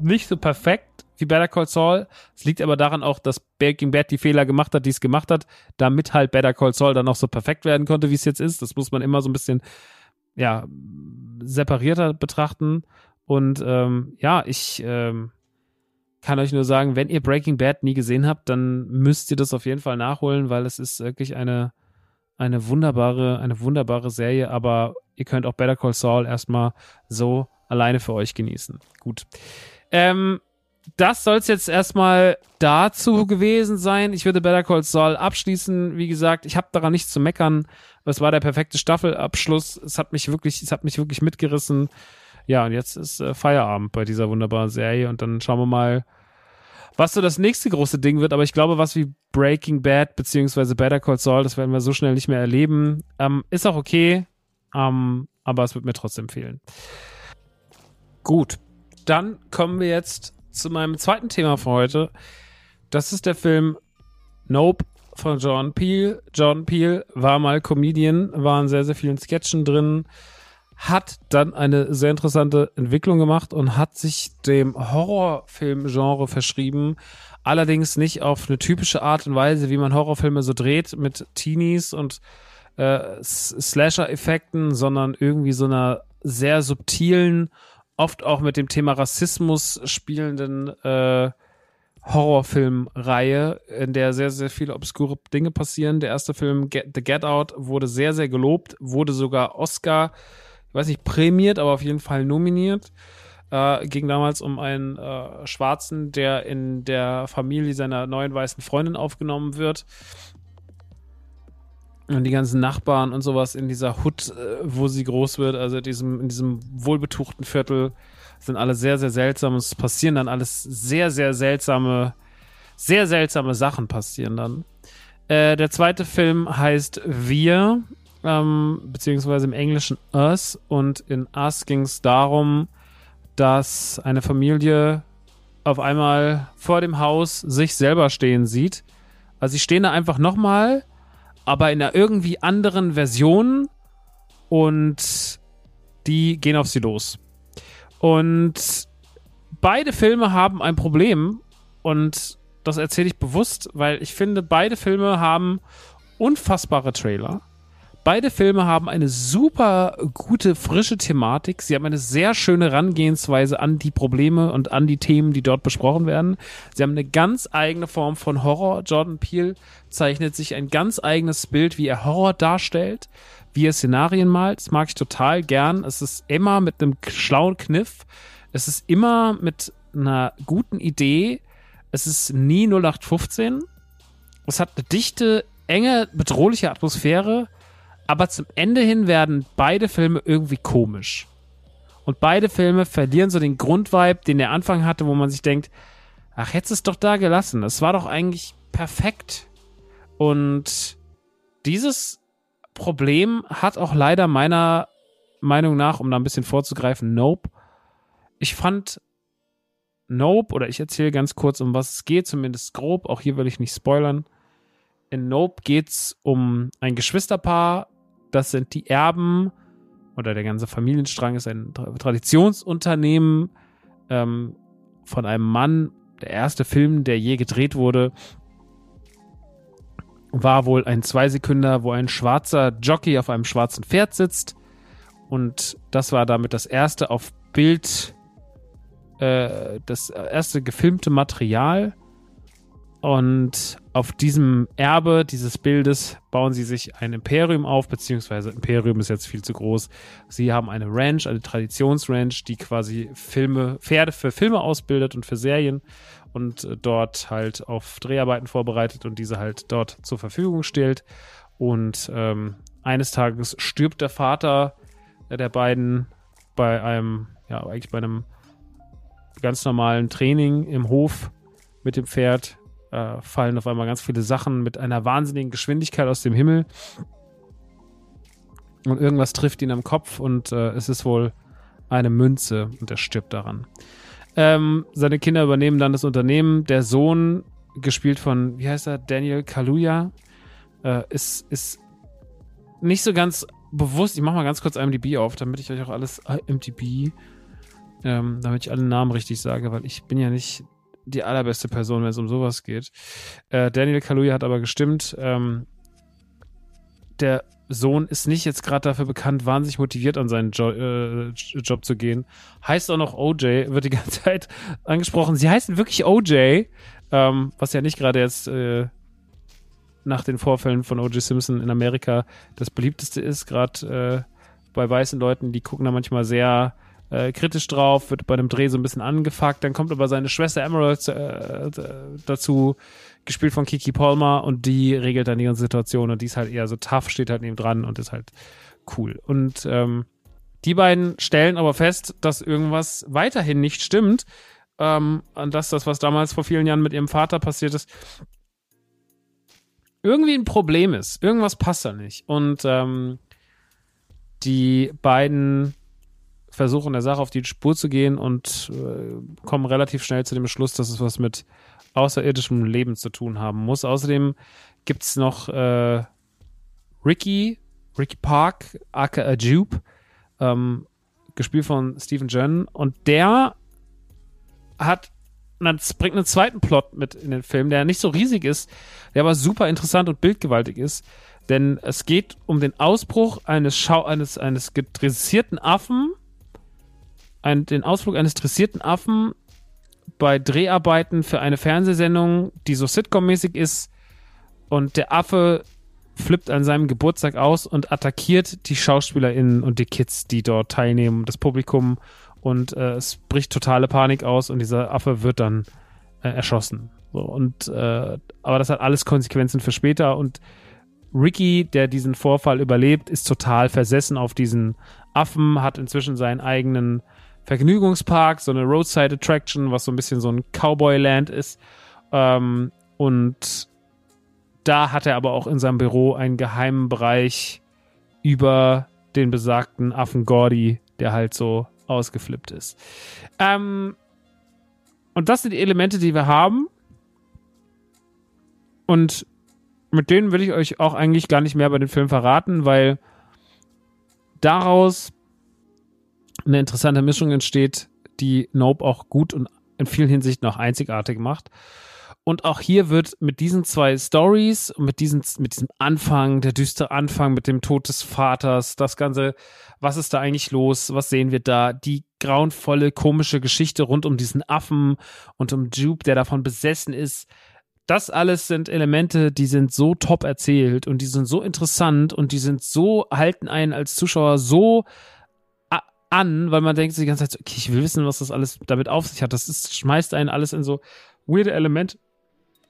nicht so perfekt wie Better Call Saul. Es liegt aber daran auch, dass Breaking Bad die Fehler gemacht hat, die es gemacht hat, damit halt Better Call Saul dann auch so perfekt werden konnte, wie es jetzt ist. Das muss man immer so ein bisschen, ja, separierter betrachten. Und ähm, ja, ich ähm, kann euch nur sagen, wenn ihr Breaking Bad nie gesehen habt, dann müsst ihr das auf jeden Fall nachholen, weil es ist wirklich eine, eine wunderbare, eine wunderbare Serie, aber ihr könnt auch Better Call Saul erstmal so alleine für euch genießen. Gut. Ähm, das soll es jetzt erstmal dazu gewesen sein. Ich würde Better Call Saul abschließen. Wie gesagt, ich habe daran nichts zu meckern. Es war der perfekte Staffelabschluss. Es hat mich wirklich, es hat mich wirklich mitgerissen. Ja, und jetzt ist äh, Feierabend bei dieser wunderbaren Serie und dann schauen wir mal, was so das nächste große Ding wird. Aber ich glaube, was wie Breaking Bad beziehungsweise Better Call Saul, das werden wir so schnell nicht mehr erleben. Ähm, ist auch okay, ähm, aber es wird mir trotzdem fehlen. Gut, dann kommen wir jetzt zu meinem zweiten Thema für heute. Das ist der Film Nope von John Peel. John Peel war mal Comedian, war in sehr, sehr vielen Sketchen drin, hat dann eine sehr interessante Entwicklung gemacht und hat sich dem Horrorfilm-Genre verschrieben. Allerdings nicht auf eine typische Art und Weise, wie man Horrorfilme so dreht, mit Teenies und äh, Slasher-Effekten, sondern irgendwie so einer sehr subtilen oft auch mit dem Thema Rassismus spielenden äh, Horrorfilmreihe, in der sehr, sehr viele obskure Dinge passieren. Der erste Film, Get, The Get Out, wurde sehr, sehr gelobt, wurde sogar Oscar, ich weiß nicht, prämiert, aber auf jeden Fall nominiert. Äh, ging damals um einen äh, Schwarzen, der in der Familie seiner neuen weißen Freundin aufgenommen wird. und die ganzen Nachbarn und sowas in dieser Hut, äh, wo sie groß wird, also diesem, in diesem wohlbetuchten Viertel, sind alle sehr, sehr seltsam. Es passieren dann alles sehr, sehr seltsame, sehr seltsame Sachen passieren dann. Äh, der zweite Film heißt Wir, ähm, beziehungsweise im Englischen Us. Und in Us ging es darum, dass eine Familie auf einmal vor dem Haus sich selber stehen sieht. Also sie stehen da einfach nochmal aber in einer irgendwie anderen Version und die gehen auf sie los. Und beide Filme haben ein Problem und das erzähle ich bewusst, weil ich finde, beide Filme haben unfassbare Trailer. Beide Filme haben eine super gute, frische Thematik. Sie haben eine sehr schöne Herangehensweise an die Probleme und an die Themen, die dort besprochen werden. Sie haben eine ganz eigene Form von Horror. Jordan Peele zeichnet sich ein ganz eigenes Bild, wie er Horror darstellt, wie er Szenarien malt. Das mag ich total gern. Es ist immer mit einem schlauen Kniff. Es ist immer mit einer guten Idee. Es ist nie 0815. Es hat eine dichte, enge, bedrohliche Atmosphäre aber zum Ende hin werden beide Filme irgendwie komisch. Und beide Filme verlieren so den Grundvibe, den der Anfang hatte, wo man sich denkt, ach, hättest es doch da gelassen. Es war doch eigentlich perfekt. Und dieses Problem hat auch leider meiner Meinung nach, um da ein bisschen vorzugreifen, Nope. Ich fand Nope, oder ich erzähle ganz kurz, um was es geht, zumindest grob, auch hier will ich nicht spoilern. In Nope geht es um ein Geschwisterpaar, das sind die Erben oder der ganze Familienstrang ist ein Traditionsunternehmen ähm, von einem Mann. Der erste Film, der je gedreht wurde, war wohl ein Zweisekünder, wo ein schwarzer Jockey auf einem schwarzen Pferd sitzt. Und das war damit das erste auf Bild, äh, das erste gefilmte Material. Und auf diesem Erbe dieses Bildes bauen sie sich ein Imperium auf, beziehungsweise Imperium ist jetzt viel zu groß. Sie haben eine Ranch, eine Traditionsranch, die quasi Filme, Pferde für Filme ausbildet und für Serien und äh, dort halt auf Dreharbeiten vorbereitet und diese halt dort zur Verfügung stellt. Und ähm, eines Tages stirbt der Vater der beiden bei einem, ja, eigentlich bei einem ganz normalen Training im Hof mit dem Pferd äh, fallen auf einmal ganz viele Sachen mit einer wahnsinnigen Geschwindigkeit aus dem Himmel. Und irgendwas trifft ihn am Kopf und äh, es ist wohl eine Münze und er stirbt daran. Ähm, seine Kinder übernehmen dann das Unternehmen. Der Sohn, gespielt von, wie heißt er, Daniel Kaluuya, äh, ist, ist nicht so ganz bewusst. Ich mache mal ganz kurz IMDb auf, damit ich euch auch alles IMDb, ähm, damit ich alle Namen richtig sage, weil ich bin ja nicht die allerbeste Person, wenn es um sowas geht. Äh, Daniel Kaluuya hat aber gestimmt. Ähm, der Sohn ist nicht jetzt gerade dafür bekannt, wahnsinnig motiviert an seinen jo äh, Job zu gehen. Heißt auch noch OJ, wird die ganze Zeit angesprochen. Sie heißen wirklich OJ, ähm, was ja nicht gerade jetzt äh, nach den Vorfällen von OJ Simpson in Amerika das beliebteste ist, gerade äh, bei weißen Leuten, die gucken da manchmal sehr äh, kritisch drauf, wird bei dem Dreh so ein bisschen angefuckt. Dann kommt aber seine Schwester Emerald äh, dazu, gespielt von Kiki Palmer, und die regelt dann die ganze Situation und die ist halt eher so tough, steht halt neben dran und ist halt cool. Und ähm, die beiden stellen aber fest, dass irgendwas weiterhin nicht stimmt. Ähm, und dass das, was damals vor vielen Jahren mit ihrem Vater passiert ist, irgendwie ein Problem ist. Irgendwas passt da nicht. Und ähm, die beiden versuchen der Sache auf die Spur zu gehen und äh, kommen relativ schnell zu dem Schluss, dass es was mit außerirdischem Leben zu tun haben muss. Außerdem gibt es noch äh, Ricky, Ricky Park, aka Jupe, ähm, gespielt von Stephen Jen und der hat das bringt einen zweiten Plot mit in den Film, der nicht so riesig ist, der aber super interessant und bildgewaltig ist. Denn es geht um den Ausbruch eines Schau eines, eines dressierten Affen ein, den Ausflug eines dressierten Affen bei Dreharbeiten für eine Fernsehsendung, die so Sitcom-mäßig ist. Und der Affe flippt an seinem Geburtstag aus und attackiert die SchauspielerInnen und die Kids, die dort teilnehmen, das Publikum. Und äh, es bricht totale Panik aus und dieser Affe wird dann äh, erschossen. So, und, äh, aber das hat alles Konsequenzen für später und Ricky, der diesen Vorfall überlebt, ist total versessen auf diesen Affen, hat inzwischen seinen eigenen Vergnügungspark, so eine Roadside Attraction, was so ein bisschen so ein Cowboy-Land ist. Ähm, und da hat er aber auch in seinem Büro einen geheimen Bereich über den besagten Affen Gordy, der halt so ausgeflippt ist. Ähm, und das sind die Elemente, die wir haben. Und mit denen will ich euch auch eigentlich gar nicht mehr bei dem Film verraten, weil daraus eine interessante Mischung entsteht, die Nope auch gut und in vielen Hinsichten auch einzigartig macht. Und auch hier wird mit diesen zwei Stories und mit, diesen, mit diesem Anfang, der düstere Anfang mit dem Tod des Vaters, das Ganze, was ist da eigentlich los, was sehen wir da, die grauenvolle, komische Geschichte rund um diesen Affen und um Jupe, der davon besessen ist. Das alles sind Elemente, die sind so top erzählt und die sind so interessant und die sind so, halten einen als Zuschauer so an, weil man denkt sich die ganze Zeit, okay, ich will wissen, was das alles damit auf sich hat. Das ist, schmeißt einen alles in so weirde Elemente.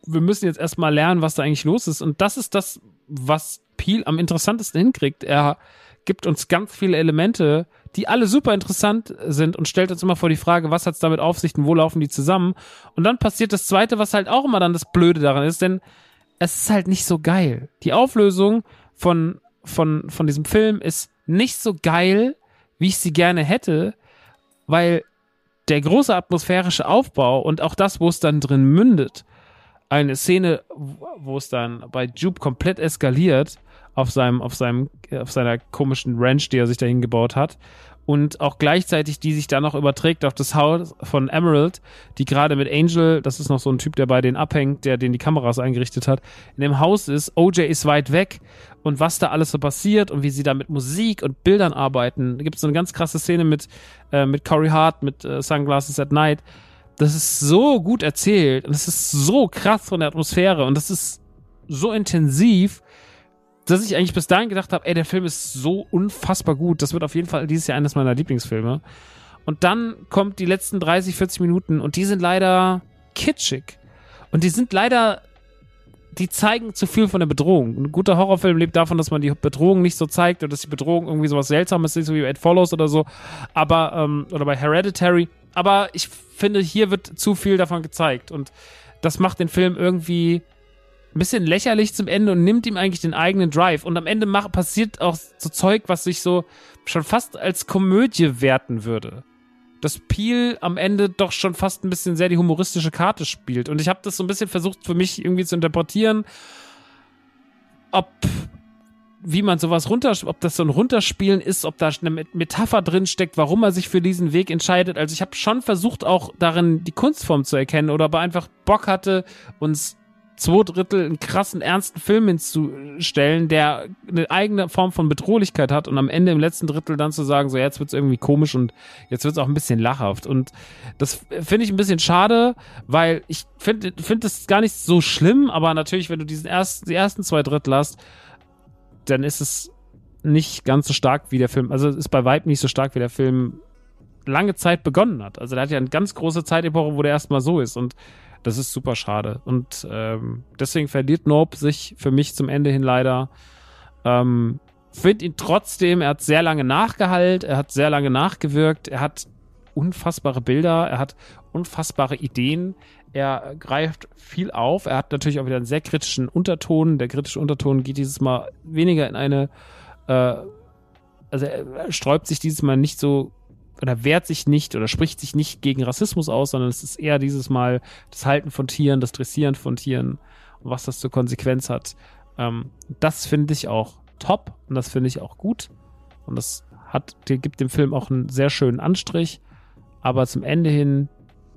Wir müssen jetzt erstmal lernen, was da eigentlich los ist. Und das ist das, was Peel am interessantesten hinkriegt. Er gibt uns ganz viele Elemente, die alle super interessant sind und stellt uns immer vor die Frage, was hat's damit auf sich und wo laufen die zusammen? Und dann passiert das zweite, was halt auch immer dann das Blöde daran ist, denn es ist halt nicht so geil. Die Auflösung von, von, von diesem Film ist nicht so geil, wie ich sie gerne hätte, weil der große atmosphärische Aufbau und auch das, wo es dann drin mündet, eine Szene, wo es dann bei Jupe komplett eskaliert auf seinem, auf seinem, auf seiner komischen Ranch, die er sich dahin gebaut hat, und auch gleichzeitig die sich dann noch überträgt auf das Haus von Emerald, die gerade mit Angel, das ist noch so ein Typ, der bei denen abhängt, der den die Kameras eingerichtet hat, in dem Haus ist. OJ ist weit weg und was da alles so passiert und wie sie da mit Musik und Bildern arbeiten. Da gibt es so eine ganz krasse Szene mit, äh, mit Corey Hart, mit äh, Sunglasses at Night. Das ist so gut erzählt und es ist so krass von der Atmosphäre und das ist so intensiv dass ich eigentlich bis dahin gedacht habe, ey, der Film ist so unfassbar gut. Das wird auf jeden Fall dieses Jahr eines meiner Lieblingsfilme. Und dann kommt die letzten 30, 40 Minuten und die sind leider kitschig. Und die sind leider, die zeigen zu viel von der Bedrohung. Ein guter Horrorfilm lebt davon, dass man die Bedrohung nicht so zeigt oder dass die Bedrohung irgendwie sowas Seltsames ist, so wie It Follows oder so. Aber, ähm, oder bei Hereditary. Aber ich finde, hier wird zu viel davon gezeigt. Und das macht den Film irgendwie ein bisschen lächerlich zum Ende und nimmt ihm eigentlich den eigenen Drive. Und am Ende mach, passiert auch so Zeug, was sich so schon fast als Komödie werten würde. Dass Peel am Ende doch schon fast ein bisschen sehr die humoristische Karte spielt. Und ich habe das so ein bisschen versucht für mich irgendwie zu interpretieren, ob wie man sowas runter, ob das so ein Runterspielen ist, ob da eine Metapher drin steckt, warum er sich für diesen Weg entscheidet. Also ich habe schon versucht, auch darin die Kunstform zu erkennen oder aber einfach Bock hatte, uns zwei Drittel einen krassen, ernsten Film hinzustellen, der eine eigene Form von Bedrohlichkeit hat und am Ende im letzten Drittel dann zu sagen, so jetzt wird's irgendwie komisch und jetzt wird's auch ein bisschen lachhaft. Und das finde ich ein bisschen schade, weil ich finde finde das gar nicht so schlimm, aber natürlich, wenn du diesen ersten, die ersten zwei Drittel hast, dann ist es nicht ganz so stark wie der Film, also ist bei Vibe nicht so stark wie der Film lange Zeit begonnen hat. Also der hat ja eine ganz große Zeitepoche, wo der erstmal so ist und das ist super schade. Und ähm, deswegen verliert Nope sich für mich zum Ende hin leider. Ähm, Finde ihn trotzdem, er hat sehr lange nachgeheilt, er hat sehr lange nachgewirkt, er hat unfassbare Bilder, er hat unfassbare Ideen, er greift viel auf, er hat natürlich auch wieder einen sehr kritischen Unterton. Der kritische Unterton geht dieses Mal weniger in eine, äh, also er sträubt sich dieses Mal nicht so oder wehrt sich nicht oder spricht sich nicht gegen Rassismus aus, sondern es ist eher dieses Mal das Halten von Tieren, das Dressieren von Tieren und was das zur Konsequenz hat. Ähm, das finde ich auch top und das finde ich auch gut. Und das hat, gibt dem Film auch einen sehr schönen Anstrich. Aber zum Ende hin,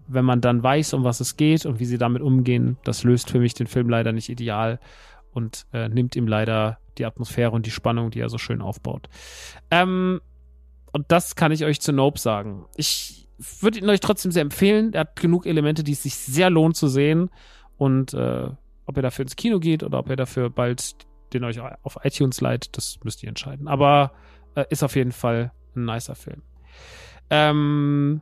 wenn man dann weiß, um was es geht und wie sie damit umgehen, das löst für mich den Film leider nicht ideal und äh, nimmt ihm leider die Atmosphäre und die Spannung, die er so schön aufbaut. Ähm, und das kann ich euch zu Nope sagen. Ich würde ihn euch trotzdem sehr empfehlen. Er hat genug Elemente, die es sich sehr lohnt zu sehen. Und äh, ob ihr dafür ins Kino geht oder ob ihr dafür bald den euch auf iTunes leiht, das müsst ihr entscheiden. Aber äh, ist auf jeden Fall ein nicer Film. Ähm,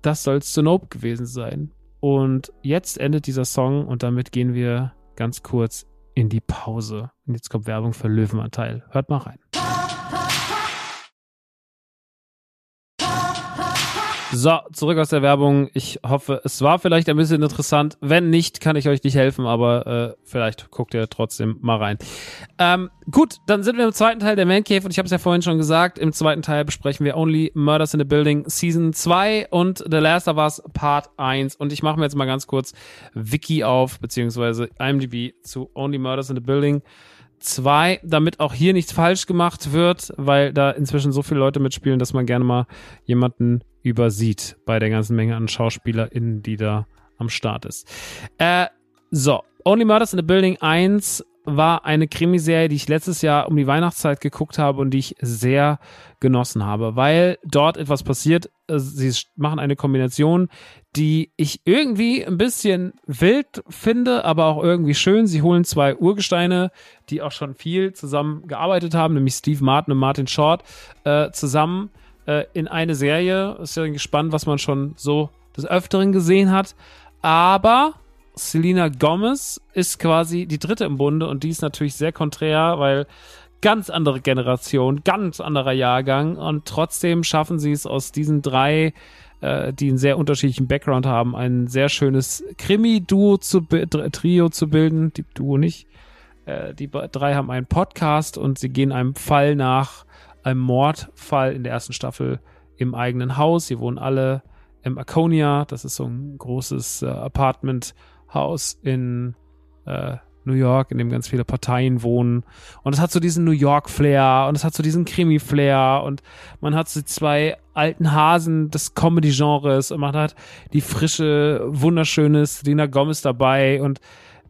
das soll es zu Nope gewesen sein. Und jetzt endet dieser Song und damit gehen wir ganz kurz in die Pause. Und jetzt kommt Werbung für Löwenanteil. Hört mal rein. So, zurück aus der Werbung. Ich hoffe, es war vielleicht ein bisschen interessant. Wenn nicht, kann ich euch nicht helfen, aber äh, vielleicht guckt ihr trotzdem mal rein. Ähm, gut, dann sind wir im zweiten Teil der Man Cave und ich habe es ja vorhin schon gesagt, im zweiten Teil besprechen wir Only Murders in the Building Season 2 und The Last of Us Part 1 und ich mache mir jetzt mal ganz kurz Wiki auf, beziehungsweise IMDb zu Only Murders in the Building. 2, damit auch hier nichts falsch gemacht wird, weil da inzwischen so viele Leute mitspielen, dass man gerne mal jemanden übersieht bei der ganzen Menge an SchauspielerInnen, die da am Start ist. Äh, so, Only Murders in the Building 1 war eine Krimiserie, die ich letztes Jahr um die Weihnachtszeit geguckt habe und die ich sehr genossen habe, weil dort etwas passiert. Äh, sie machen eine Kombination, die ich irgendwie ein bisschen wild finde, aber auch irgendwie schön. Sie holen zwei Urgesteine, die auch schon viel zusammen gearbeitet haben, nämlich Steve Martin und Martin Short, äh, zusammen äh, in eine Serie. Ist ja gespannt, was man schon so des Öfteren gesehen hat. Aber Selena Gomez ist quasi die dritte im Bunde und die ist natürlich sehr konträr, weil ganz andere Generation, ganz anderer Jahrgang und trotzdem schaffen sie es aus diesen drei, äh, die einen sehr unterschiedlichen Background haben, ein sehr schönes Krimi-Duo zu Trio zu bilden. Die Duo nicht. Äh, die drei haben einen Podcast und sie gehen einem Fall nach, einem Mordfall in der ersten Staffel im eigenen Haus. Sie wohnen alle im Akonia. Das ist so ein großes äh, Apartmenthaus in äh, New York, in dem ganz viele Parteien wohnen. Und es hat so diesen New York-Flair und es hat so diesen Krimi-Flair und man hat so zwei alten Hasen des Comedy-Genres und man hat die frische, wunderschöne Selena Gomez dabei und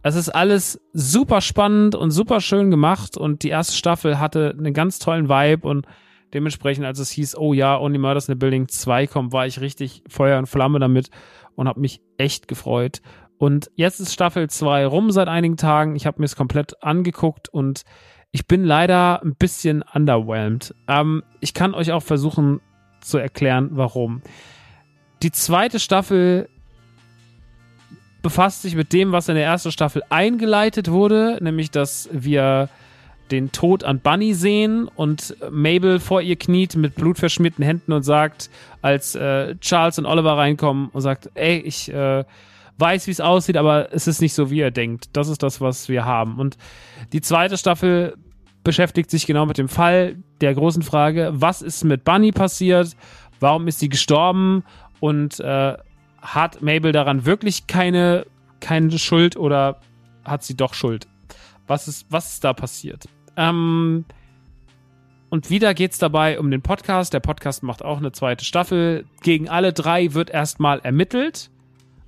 es ist alles super spannend und super schön gemacht und die erste Staffel hatte einen ganz tollen Vibe und dementsprechend, als es hieß, oh ja, Only Murders in the Building 2 kommt, war ich richtig Feuer und Flamme damit und habe mich echt gefreut. Und jetzt ist Staffel 2 rum seit einigen Tagen. Ich habe mir es komplett angeguckt und ich bin leider ein bisschen underwhelmed. Ähm, ich kann euch auch versuchen zu erklären, warum. Die zweite Staffel befasst sich mit dem, was in der ersten Staffel eingeleitet wurde, nämlich dass wir den Tod an Bunny sehen und Mabel vor ihr kniet mit blutverschmierten Händen und sagt, als äh, Charles und Oliver reinkommen und sagt, ey, ich äh, weiß, wie es aussieht, aber es ist nicht so, wie er denkt. Das ist das, was wir haben. Und die zweite Staffel beschäftigt sich genau mit dem Fall der großen Frage, was ist mit Bunny passiert? Warum ist sie gestorben? Und äh, hat Mabel daran wirklich keine, keine Schuld oder hat sie doch Schuld? Was ist, was ist da passiert? Ähm, und wieder geht es dabei um den Podcast. Der Podcast macht auch eine zweite Staffel. Gegen alle drei wird erstmal ermittelt.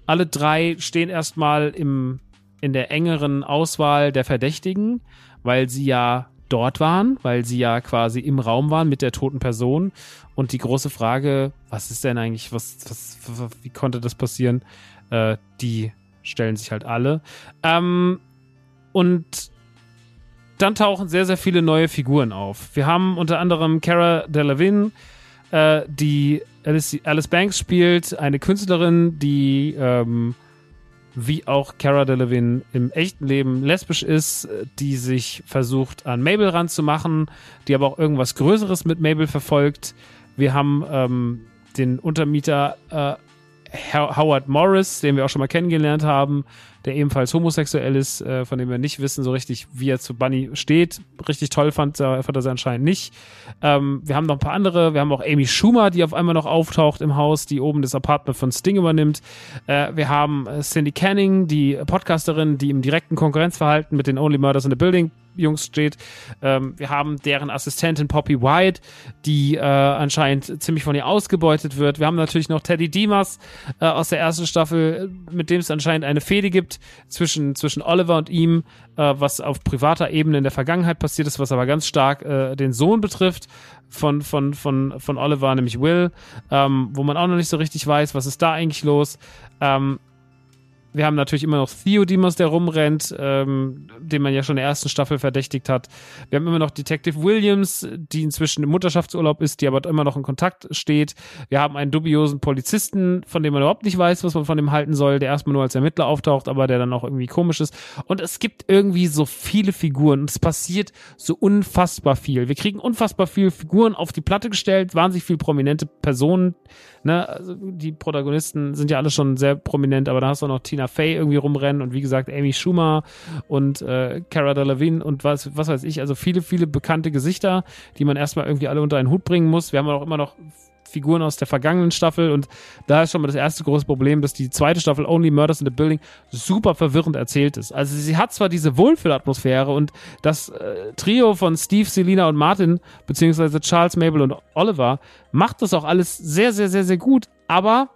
Alle drei stehen erstmal im, in der engeren Auswahl der Verdächtigen, weil sie ja dort waren, weil sie ja quasi im Raum waren mit der toten Person. Und die große Frage, was ist denn eigentlich, was, was, wie konnte das passieren? Äh, die stellen sich halt alle. Ähm, und dann tauchen sehr, sehr viele neue Figuren auf. Wir haben unter anderem Cara Delevingne, äh, die Alice, Alice, Banks spielt, eine Künstlerin, die ähm, wie auch Cara Delevingne im echten Leben lesbisch ist, die sich versucht an Mabel ranzumachen, die aber auch irgendwas Größeres mit Mabel verfolgt. Wir haben ähm, den Untermieter äh, Howard Morris, den wir auch schon mal kennengelernt haben, der ebenfalls homosexuell ist, äh, von dem wir nicht wissen so richtig, wie er zu Bunny steht. Richtig toll fand, äh, fand er sie anscheinend nicht. Ähm, wir haben noch ein paar andere. Wir haben auch Amy Schumer, die auf einmal noch auftaucht im Haus, die oben das Apartment von Sting übernimmt. Äh, wir haben äh, Cindy Canning, die Podcasterin, die im direkten Konkurrenzverhalten mit den Only Murders in the Building Jungs steht. Ähm, wir haben deren Assistentin Poppy White, die äh, anscheinend ziemlich von ihr ausgebeutet wird. Wir haben natürlich noch Teddy Dimas äh, aus der ersten Staffel, mit dem es anscheinend eine Fehde gibt zwischen, zwischen Oliver und ihm, äh, was auf privater Ebene in der Vergangenheit passiert ist, was aber ganz stark äh, den Sohn betrifft von, von, von, von Oliver, nämlich Will, ähm, wo man auch noch nicht so richtig weiß, was ist da eigentlich los. Ähm, wir haben natürlich immer noch Theodemos, der rumrennt, ähm, den man ja schon in der ersten Staffel verdächtigt hat. Wir haben immer noch Detective Williams, die inzwischen im Mutterschaftsurlaub ist, die aber immer noch in Kontakt steht. Wir haben einen dubiosen Polizisten, von dem man überhaupt nicht weiß, was man von dem halten soll, der erstmal nur als Ermittler auftaucht, aber der dann auch irgendwie komisch ist. Und es gibt irgendwie so viele Figuren und es passiert so unfassbar viel. Wir kriegen unfassbar viele Figuren auf die Platte gestellt, wahnsinnig viele prominente Personen. Ne? Also die Protagonisten sind ja alle schon sehr prominent, aber da hast du auch noch Tina Fey irgendwie rumrennen und wie gesagt Amy Schumer und äh, Cara Delevingne und was, was weiß ich, also viele, viele bekannte Gesichter, die man erstmal irgendwie alle unter einen Hut bringen muss. Wir haben auch immer noch Figuren aus der vergangenen Staffel und da ist schon mal das erste große Problem, dass die zweite Staffel Only Murders in the Building super verwirrend erzählt ist. Also sie hat zwar diese Wohlfühlatmosphäre und das äh, Trio von Steve, Selina und Martin, beziehungsweise Charles, Mabel und Oliver, macht das auch alles sehr, sehr, sehr, sehr gut, aber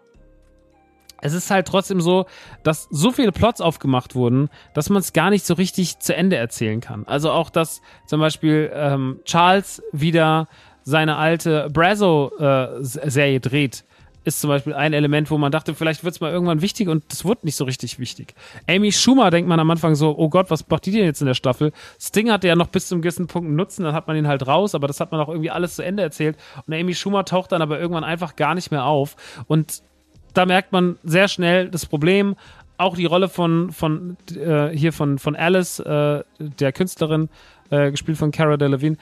es ist halt trotzdem so, dass so viele Plots aufgemacht wurden, dass man es gar nicht so richtig zu Ende erzählen kann. Also auch, dass zum Beispiel ähm, Charles wieder seine alte Brazo-Serie äh, dreht, ist zum Beispiel ein Element, wo man dachte, vielleicht wird es mal irgendwann wichtig und es wurde nicht so richtig wichtig. Amy Schumer denkt man am Anfang so, oh Gott, was macht die denn jetzt in der Staffel? Sting hatte ja noch bis zum gewissen Punkt einen Nutzen, dann hat man ihn halt raus, aber das hat man auch irgendwie alles zu Ende erzählt. Und Amy Schumer taucht dann aber irgendwann einfach gar nicht mehr auf. Und da merkt man sehr schnell das Problem, auch die Rolle von, von äh, hier von, von Alice, äh, der Künstlerin, äh, gespielt von Cara Delevingne,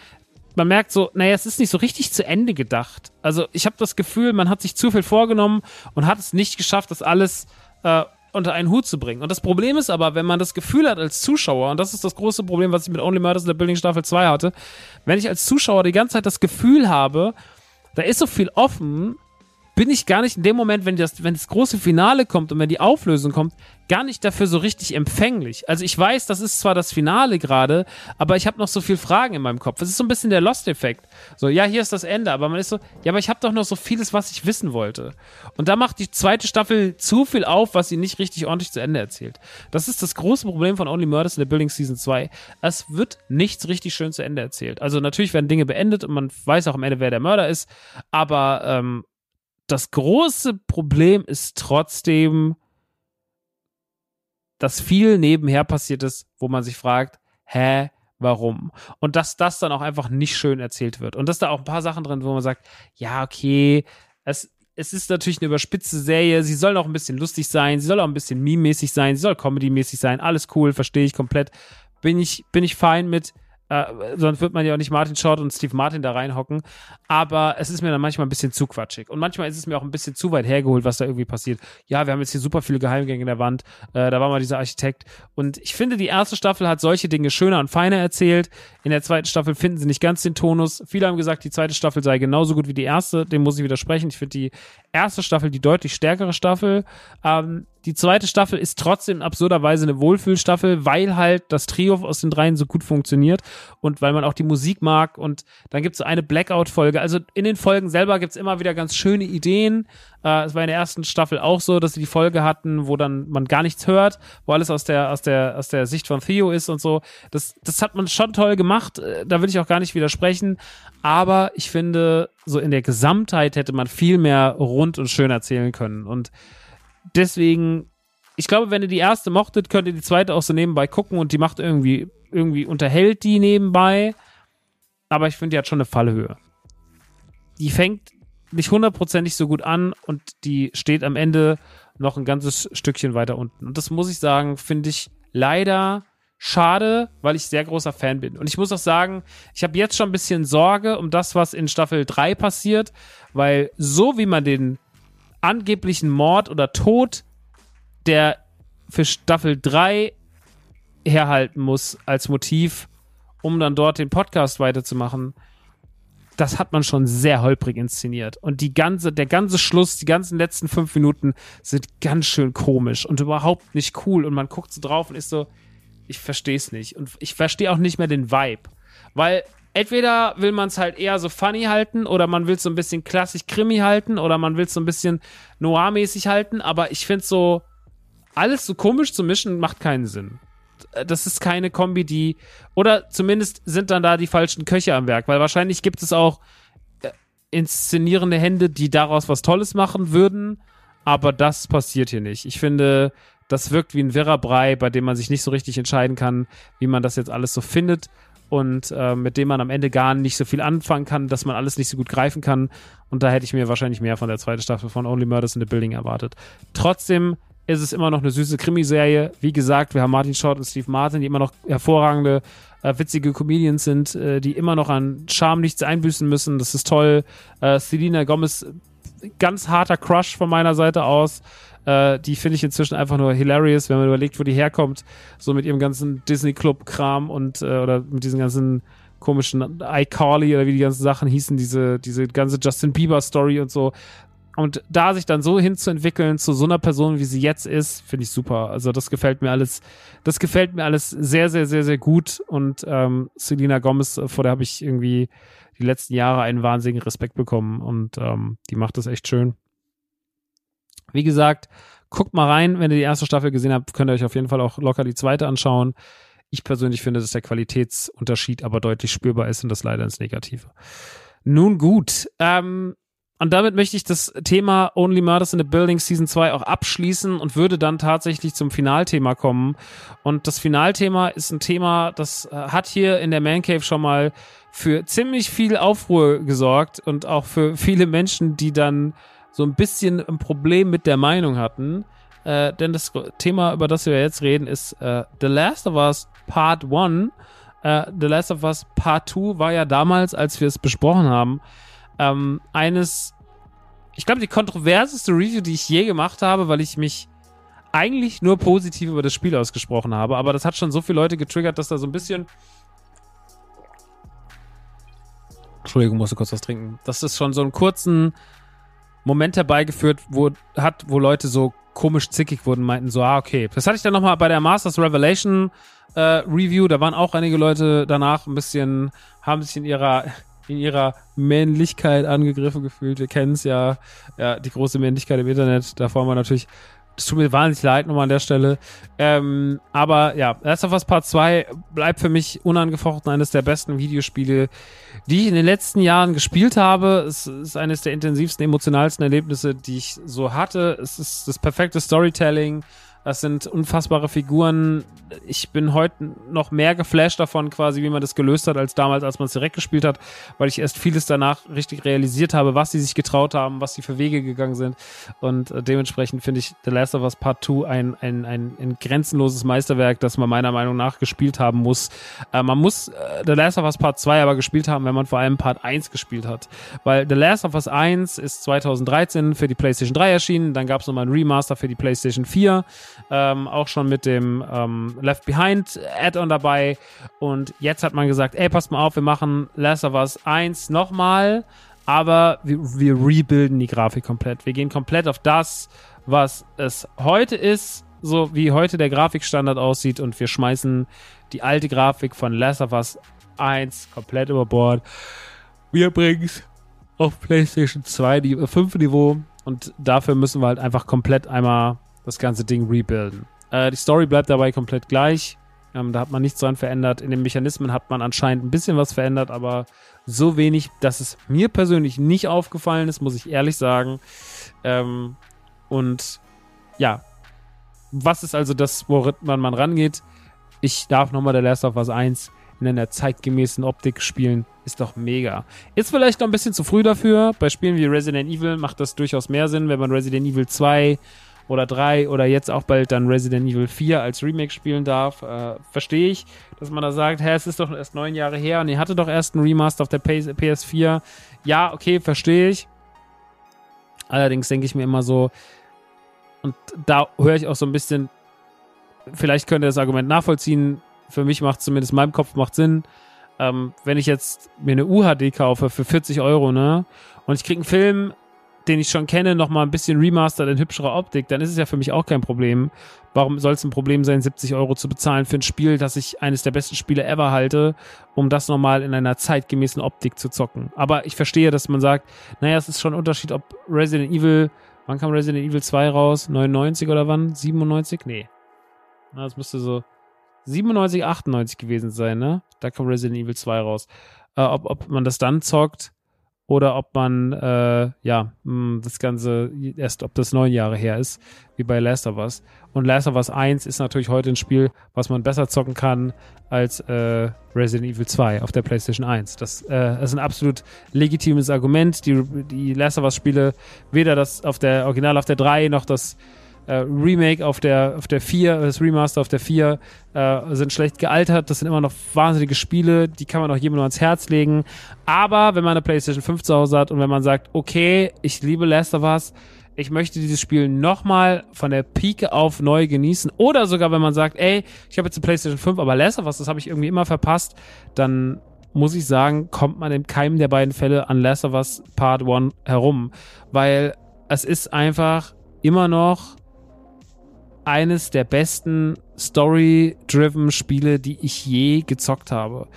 man merkt so, naja, es ist nicht so richtig zu Ende gedacht. Also ich habe das Gefühl, man hat sich zu viel vorgenommen und hat es nicht geschafft, das alles äh, unter einen Hut zu bringen. Und das Problem ist aber, wenn man das Gefühl hat als Zuschauer, und das ist das große Problem, was ich mit Only Murders in der Building Staffel 2 hatte, wenn ich als Zuschauer die ganze Zeit das Gefühl habe, da ist so viel offen, bin ich gar nicht in dem Moment, wenn das, wenn das große Finale kommt und wenn die Auflösung kommt, gar nicht dafür so richtig empfänglich. Also ich weiß, das ist zwar das Finale gerade, aber ich habe noch so viel Fragen in meinem Kopf. Es ist so ein bisschen der Lost-Effekt. So, ja, hier ist das Ende, aber man ist so, ja, aber ich habe doch noch so vieles, was ich wissen wollte. Und da macht die zweite Staffel zu viel auf, was sie nicht richtig ordentlich zu Ende erzählt. Das ist das große Problem von Only Murders in the Building Season 2. Es wird nichts richtig schön zu Ende erzählt. Also natürlich werden Dinge beendet und man weiß auch am Ende, wer der Mörder ist, aber ähm, das große Problem ist trotzdem, dass viel nebenher passiert ist, wo man sich fragt, hä, warum? Und dass das dann auch einfach nicht schön erzählt wird. Und dass da auch ein paar Sachen drin, wo man sagt, ja, okay, es, es ist natürlich eine überspitzte Serie, sie soll auch ein bisschen lustig sein, sie soll auch ein bisschen meme-mäßig sein, sie soll comedy-mäßig sein, alles cool, verstehe ich komplett. Bin ich, bin ich fein mit. Äh, sonst wird man ja auch nicht Martin Short und Steve Martin da reinhocken. Aber es ist mir dann manchmal ein bisschen zu quatschig. Und manchmal ist es mir auch ein bisschen zu weit hergeholt, was da irgendwie passiert. Ja, wir haben jetzt hier super viele Geheimgänge in der Wand. Äh, da war mal dieser Architekt. Und ich finde, die erste Staffel hat solche Dinge schöner und feiner erzählt. In der zweiten Staffel finden sie nicht ganz den Tonus. Viele haben gesagt, die zweite Staffel sei genauso gut wie die erste. Dem muss ich widersprechen. Ich finde die erste Staffel die deutlich stärkere Staffel. Ähm, die zweite Staffel ist trotzdem absurderweise eine Wohlfühlstaffel, weil halt das Trio aus den dreien so gut funktioniert und weil man auch die Musik mag. Und dann gibt es so eine Blackout-Folge. Also in den Folgen selber gibt es immer wieder ganz schöne Ideen. Äh, es war in der ersten Staffel auch so, dass sie die Folge hatten, wo dann man gar nichts hört, wo alles aus der, aus der, aus der Sicht von Theo ist und so. Das, das hat man schon toll gemacht. Äh, da will ich auch gar nicht widersprechen. Aber ich finde, so in der Gesamtheit hätte man viel mehr rund und schön erzählen können. Und deswegen, ich glaube, wenn ihr die erste mochtet, könnt ihr die zweite auch so nebenbei gucken und die macht irgendwie, irgendwie unterhält die nebenbei. Aber ich finde, die hat schon eine Fallhöhe. Die fängt nicht hundertprozentig so gut an und die steht am Ende noch ein ganzes Stückchen weiter unten. Und das muss ich sagen, finde ich leider schade, weil ich sehr großer Fan bin. Und ich muss auch sagen, ich habe jetzt schon ein bisschen Sorge um das, was in Staffel 3 passiert, weil so wie man den angeblichen Mord oder Tod, der für Staffel 3 herhalten muss als Motiv, um dann dort den Podcast weiterzumachen, das hat man schon sehr holprig inszeniert. Und die ganze, der ganze Schluss, die ganzen letzten fünf Minuten sind ganz schön komisch und überhaupt nicht cool. Und man guckt so drauf und ist so, ich verstehe es nicht. Und ich verstehe auch nicht mehr den Vibe. Weil entweder will man es halt eher so funny halten oder man will es so ein bisschen klassisch Krimi halten oder man will es so ein bisschen noir-mäßig halten, aber ich finde so, alles so komisch zu mischen, macht keinen Sinn. Das ist keine Kombi, die, oder zumindest sind dann da die falschen Köche am Werk, weil wahrscheinlich gibt es auch äh, inszenierende Hände, die daraus was Tolles machen würden, aber das passiert hier nicht. Ich finde, das wirkt wie ein wirrer Brei, bei dem man sich nicht so richtig entscheiden kann, wie man das jetzt alles so findet und äh, mit dem man am Ende gar nicht so viel anfangen kann, dass man alles nicht so gut greifen kann. Und da hätte ich mir wahrscheinlich mehr von der zweiten Staffel von Only Murders in the Building erwartet. Trotzdem ist es immer noch eine süße Krimiserie. Wie gesagt, wir haben Martin Short und Steve Martin, die immer noch hervorragende, äh, witzige Comedians sind, äh, die immer noch an Charme nichts einbüßen müssen. Das ist toll. Äh, Selena Gomez, ganz harter Crush von meiner Seite aus. Äh, die finde ich inzwischen einfach nur hilarious, wenn man überlegt, wo die herkommt. So mit ihrem ganzen Disney-Club-Kram und äh, oder mit diesen ganzen komischen iCarly oder wie die ganzen Sachen hießen, diese, diese ganze Justin Bieber-Story und so. Und da sich dann so hinzuentwickeln zu so einer Person, wie sie jetzt ist, finde ich super. Also das gefällt mir alles, das gefällt mir alles sehr, sehr, sehr, sehr gut. Und ähm, Selena Gomez, vor der habe ich irgendwie die letzten Jahre einen wahnsinnigen Respekt bekommen und ähm, die macht das echt schön. Wie gesagt, guckt mal rein, wenn ihr die erste Staffel gesehen habt, könnt ihr euch auf jeden Fall auch locker die zweite anschauen. Ich persönlich finde, dass der Qualitätsunterschied aber deutlich spürbar ist und das leider ins Negative. Nun gut, ähm, und damit möchte ich das Thema Only Murders in the Building Season 2 auch abschließen und würde dann tatsächlich zum Finalthema kommen. Und das Finalthema ist ein Thema, das äh, hat hier in der Man Cave schon mal für ziemlich viel Aufruhr gesorgt und auch für viele Menschen, die dann so ein bisschen ein Problem mit der Meinung hatten. Äh, denn das Thema, über das wir jetzt reden, ist äh, The Last of Us Part 1. Äh, The Last of Us Part 2 war ja damals, als wir es besprochen haben, ähm, eines, ich glaube, die kontroverseste Review, die ich je gemacht habe, weil ich mich eigentlich nur positiv über das Spiel ausgesprochen habe. Aber das hat schon so viele Leute getriggert, dass da so ein bisschen Entschuldigung, musste kurz was trinken. Dass das schon so einen kurzen Moment herbeigeführt wo, hat, wo Leute so komisch zickig wurden, meinten so, ah, okay. Das hatte ich dann nochmal bei der Masters Revelation äh, Review, da waren auch einige Leute danach ein bisschen, haben sich in ihrer in ihrer Männlichkeit angegriffen gefühlt. Wir kennen es ja, ja, die große Männlichkeit im Internet. Davor haben wir natürlich das tut mir wahnsinnig leid nochmal an der Stelle. Ähm, aber ja, Last of Us Part 2 bleibt für mich unangefochten eines der besten Videospiele, die ich in den letzten Jahren gespielt habe. Es ist eines der intensivsten, emotionalsten Erlebnisse, die ich so hatte. Es ist das perfekte Storytelling. Das sind unfassbare Figuren. Ich bin heute noch mehr geflasht davon, quasi, wie man das gelöst hat, als damals, als man es direkt gespielt hat, weil ich erst vieles danach richtig realisiert habe, was sie sich getraut haben, was sie für Wege gegangen sind. Und äh, dementsprechend finde ich The Last of Us Part 2 ein, ein, ein, ein grenzenloses Meisterwerk, das man meiner Meinung nach gespielt haben muss. Äh, man muss äh, The Last of Us Part 2 aber gespielt haben, wenn man vor allem Part 1 gespielt hat. Weil The Last of Us 1 ist 2013 für die PlayStation 3 erschienen, dann gab es nochmal ein Remaster für die PlayStation 4 ähm, auch schon mit dem ähm, Left Behind Add-on dabei. Und jetzt hat man gesagt, ey, passt mal auf, wir machen Last of Us 1 nochmal, aber wir, wir rebuilden die Grafik komplett. Wir gehen komplett auf das, was es heute ist, so wie heute der Grafikstandard aussieht und wir schmeißen die alte Grafik von Last of Us 1 komplett über Bord. Wir bringen es auf PlayStation 2 die 5 Niveau und dafür müssen wir halt einfach komplett einmal das ganze Ding rebuilden. Äh, die Story bleibt dabei komplett gleich. Ähm, da hat man nichts dran verändert. In den Mechanismen hat man anscheinend ein bisschen was verändert, aber so wenig, dass es mir persönlich nicht aufgefallen ist, muss ich ehrlich sagen. Ähm, und ja, was ist also das, woran man rangeht? Ich darf nochmal der Last of Us 1 in einer zeitgemäßen Optik spielen. Ist doch mega. Ist vielleicht noch ein bisschen zu früh dafür. Bei Spielen wie Resident Evil macht das durchaus mehr Sinn, wenn man Resident Evil 2 oder 3 oder jetzt auch bald dann Resident Evil 4 als Remake spielen darf, äh, verstehe ich, dass man da sagt, hä, es ist doch erst neun Jahre her und ihr hatte doch erst einen Remaster auf der PS4. Ja, okay, verstehe ich. Allerdings denke ich mir immer so, und da höre ich auch so ein bisschen, vielleicht könnt ihr das Argument nachvollziehen. Für mich macht zumindest in meinem Kopf macht Sinn. Ähm, wenn ich jetzt mir eine UHD kaufe für 40 Euro, ne, und ich kriege einen Film den ich schon kenne, nochmal ein bisschen remastered in hübscherer Optik, dann ist es ja für mich auch kein Problem. Warum soll es ein Problem sein, 70 Euro zu bezahlen für ein Spiel, das ich eines der besten Spiele ever halte, um das nochmal in einer zeitgemäßen Optik zu zocken? Aber ich verstehe, dass man sagt, naja, es ist schon ein Unterschied, ob Resident Evil, wann kam Resident Evil 2 raus? 99 oder wann? 97? Nee. Na, das müsste so 97, 98 gewesen sein, ne? Da kam Resident Evil 2 raus. Äh, ob, ob man das dann zockt oder ob man äh, ja mh, das Ganze erst, ob das neun Jahre her ist, wie bei Last of Us. Und Last of Us 1 ist natürlich heute ein Spiel, was man besser zocken kann als äh, Resident Evil 2 auf der PlayStation 1. Das äh, ist ein absolut legitimes Argument. Die, die Last of Us Spiele, weder das auf der Original auf der 3 noch das äh, Remake auf der, auf der 4, das Remaster auf der 4 äh, sind schlecht gealtert. Das sind immer noch wahnsinnige Spiele, die kann man auch jedem nur ans Herz legen. Aber wenn man eine PlayStation 5 zu Hause hat und wenn man sagt, okay, ich liebe Last of Us, ich möchte dieses Spiel nochmal von der Pike auf neu genießen. Oder sogar, wenn man sagt, ey, ich habe jetzt eine PlayStation 5, aber Last of Us, das habe ich irgendwie immer verpasst, dann muss ich sagen, kommt man in keinem der beiden Fälle an Last of Us Part 1 herum. Weil es ist einfach immer noch eines der besten Story-driven Spiele, die ich je gezockt habe.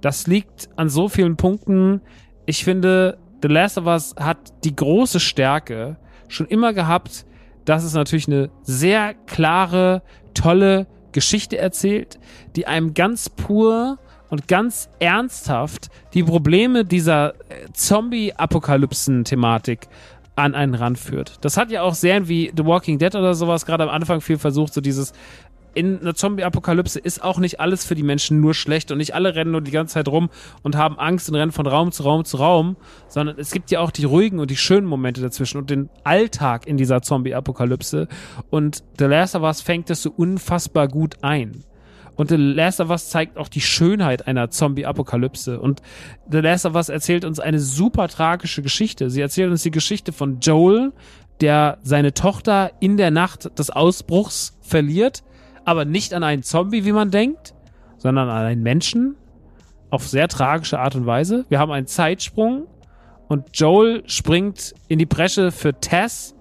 Das liegt an so vielen Punkten. Ich finde, The Last of Us hat die große Stärke schon immer gehabt, dass es natürlich eine sehr klare, tolle Geschichte erzählt, die einem ganz pur und ganz ernsthaft die Probleme dieser äh, Zombie-Apokalypsen-Thematik an einen Rand führt. Das hat ja auch Serien wie The Walking Dead oder sowas gerade am Anfang viel versucht, so dieses in einer Zombie-Apokalypse ist auch nicht alles für die Menschen nur schlecht und nicht alle rennen nur die ganze Zeit rum und haben Angst und rennen von Raum zu Raum zu Raum, sondern es gibt ja auch die ruhigen und die schönen Momente dazwischen und den Alltag in dieser Zombie-Apokalypse und The Last of Us fängt das so unfassbar gut ein. Und The Last of Us zeigt auch die Schönheit einer Zombie-Apokalypse. Und The Last of Us erzählt uns eine super tragische Geschichte. Sie erzählt uns die Geschichte von Joel, der seine Tochter in der Nacht des Ausbruchs verliert, aber nicht an einen Zombie, wie man denkt, sondern an einen Menschen. Auf sehr tragische Art und Weise. Wir haben einen Zeitsprung und Joel springt in die Bresche für Tess,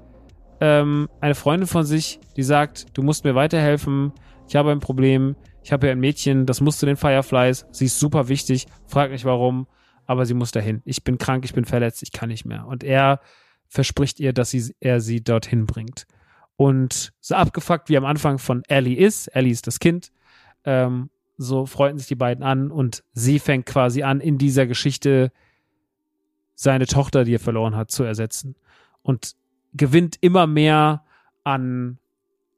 ähm, eine Freundin von sich, die sagt, du musst mir weiterhelfen, ich habe ein Problem, ich habe ja ein Mädchen, das muss zu den Fireflies, sie ist super wichtig, frag nicht warum, aber sie muss dahin. Ich bin krank, ich bin verletzt, ich kann nicht mehr. Und er verspricht ihr, dass sie, er sie dorthin bringt. Und so abgefuckt wie am Anfang von Ellie ist, Ellie ist das Kind, ähm, so freuten sich die beiden an und sie fängt quasi an, in dieser Geschichte seine Tochter, die er verloren hat, zu ersetzen. Und gewinnt immer mehr an,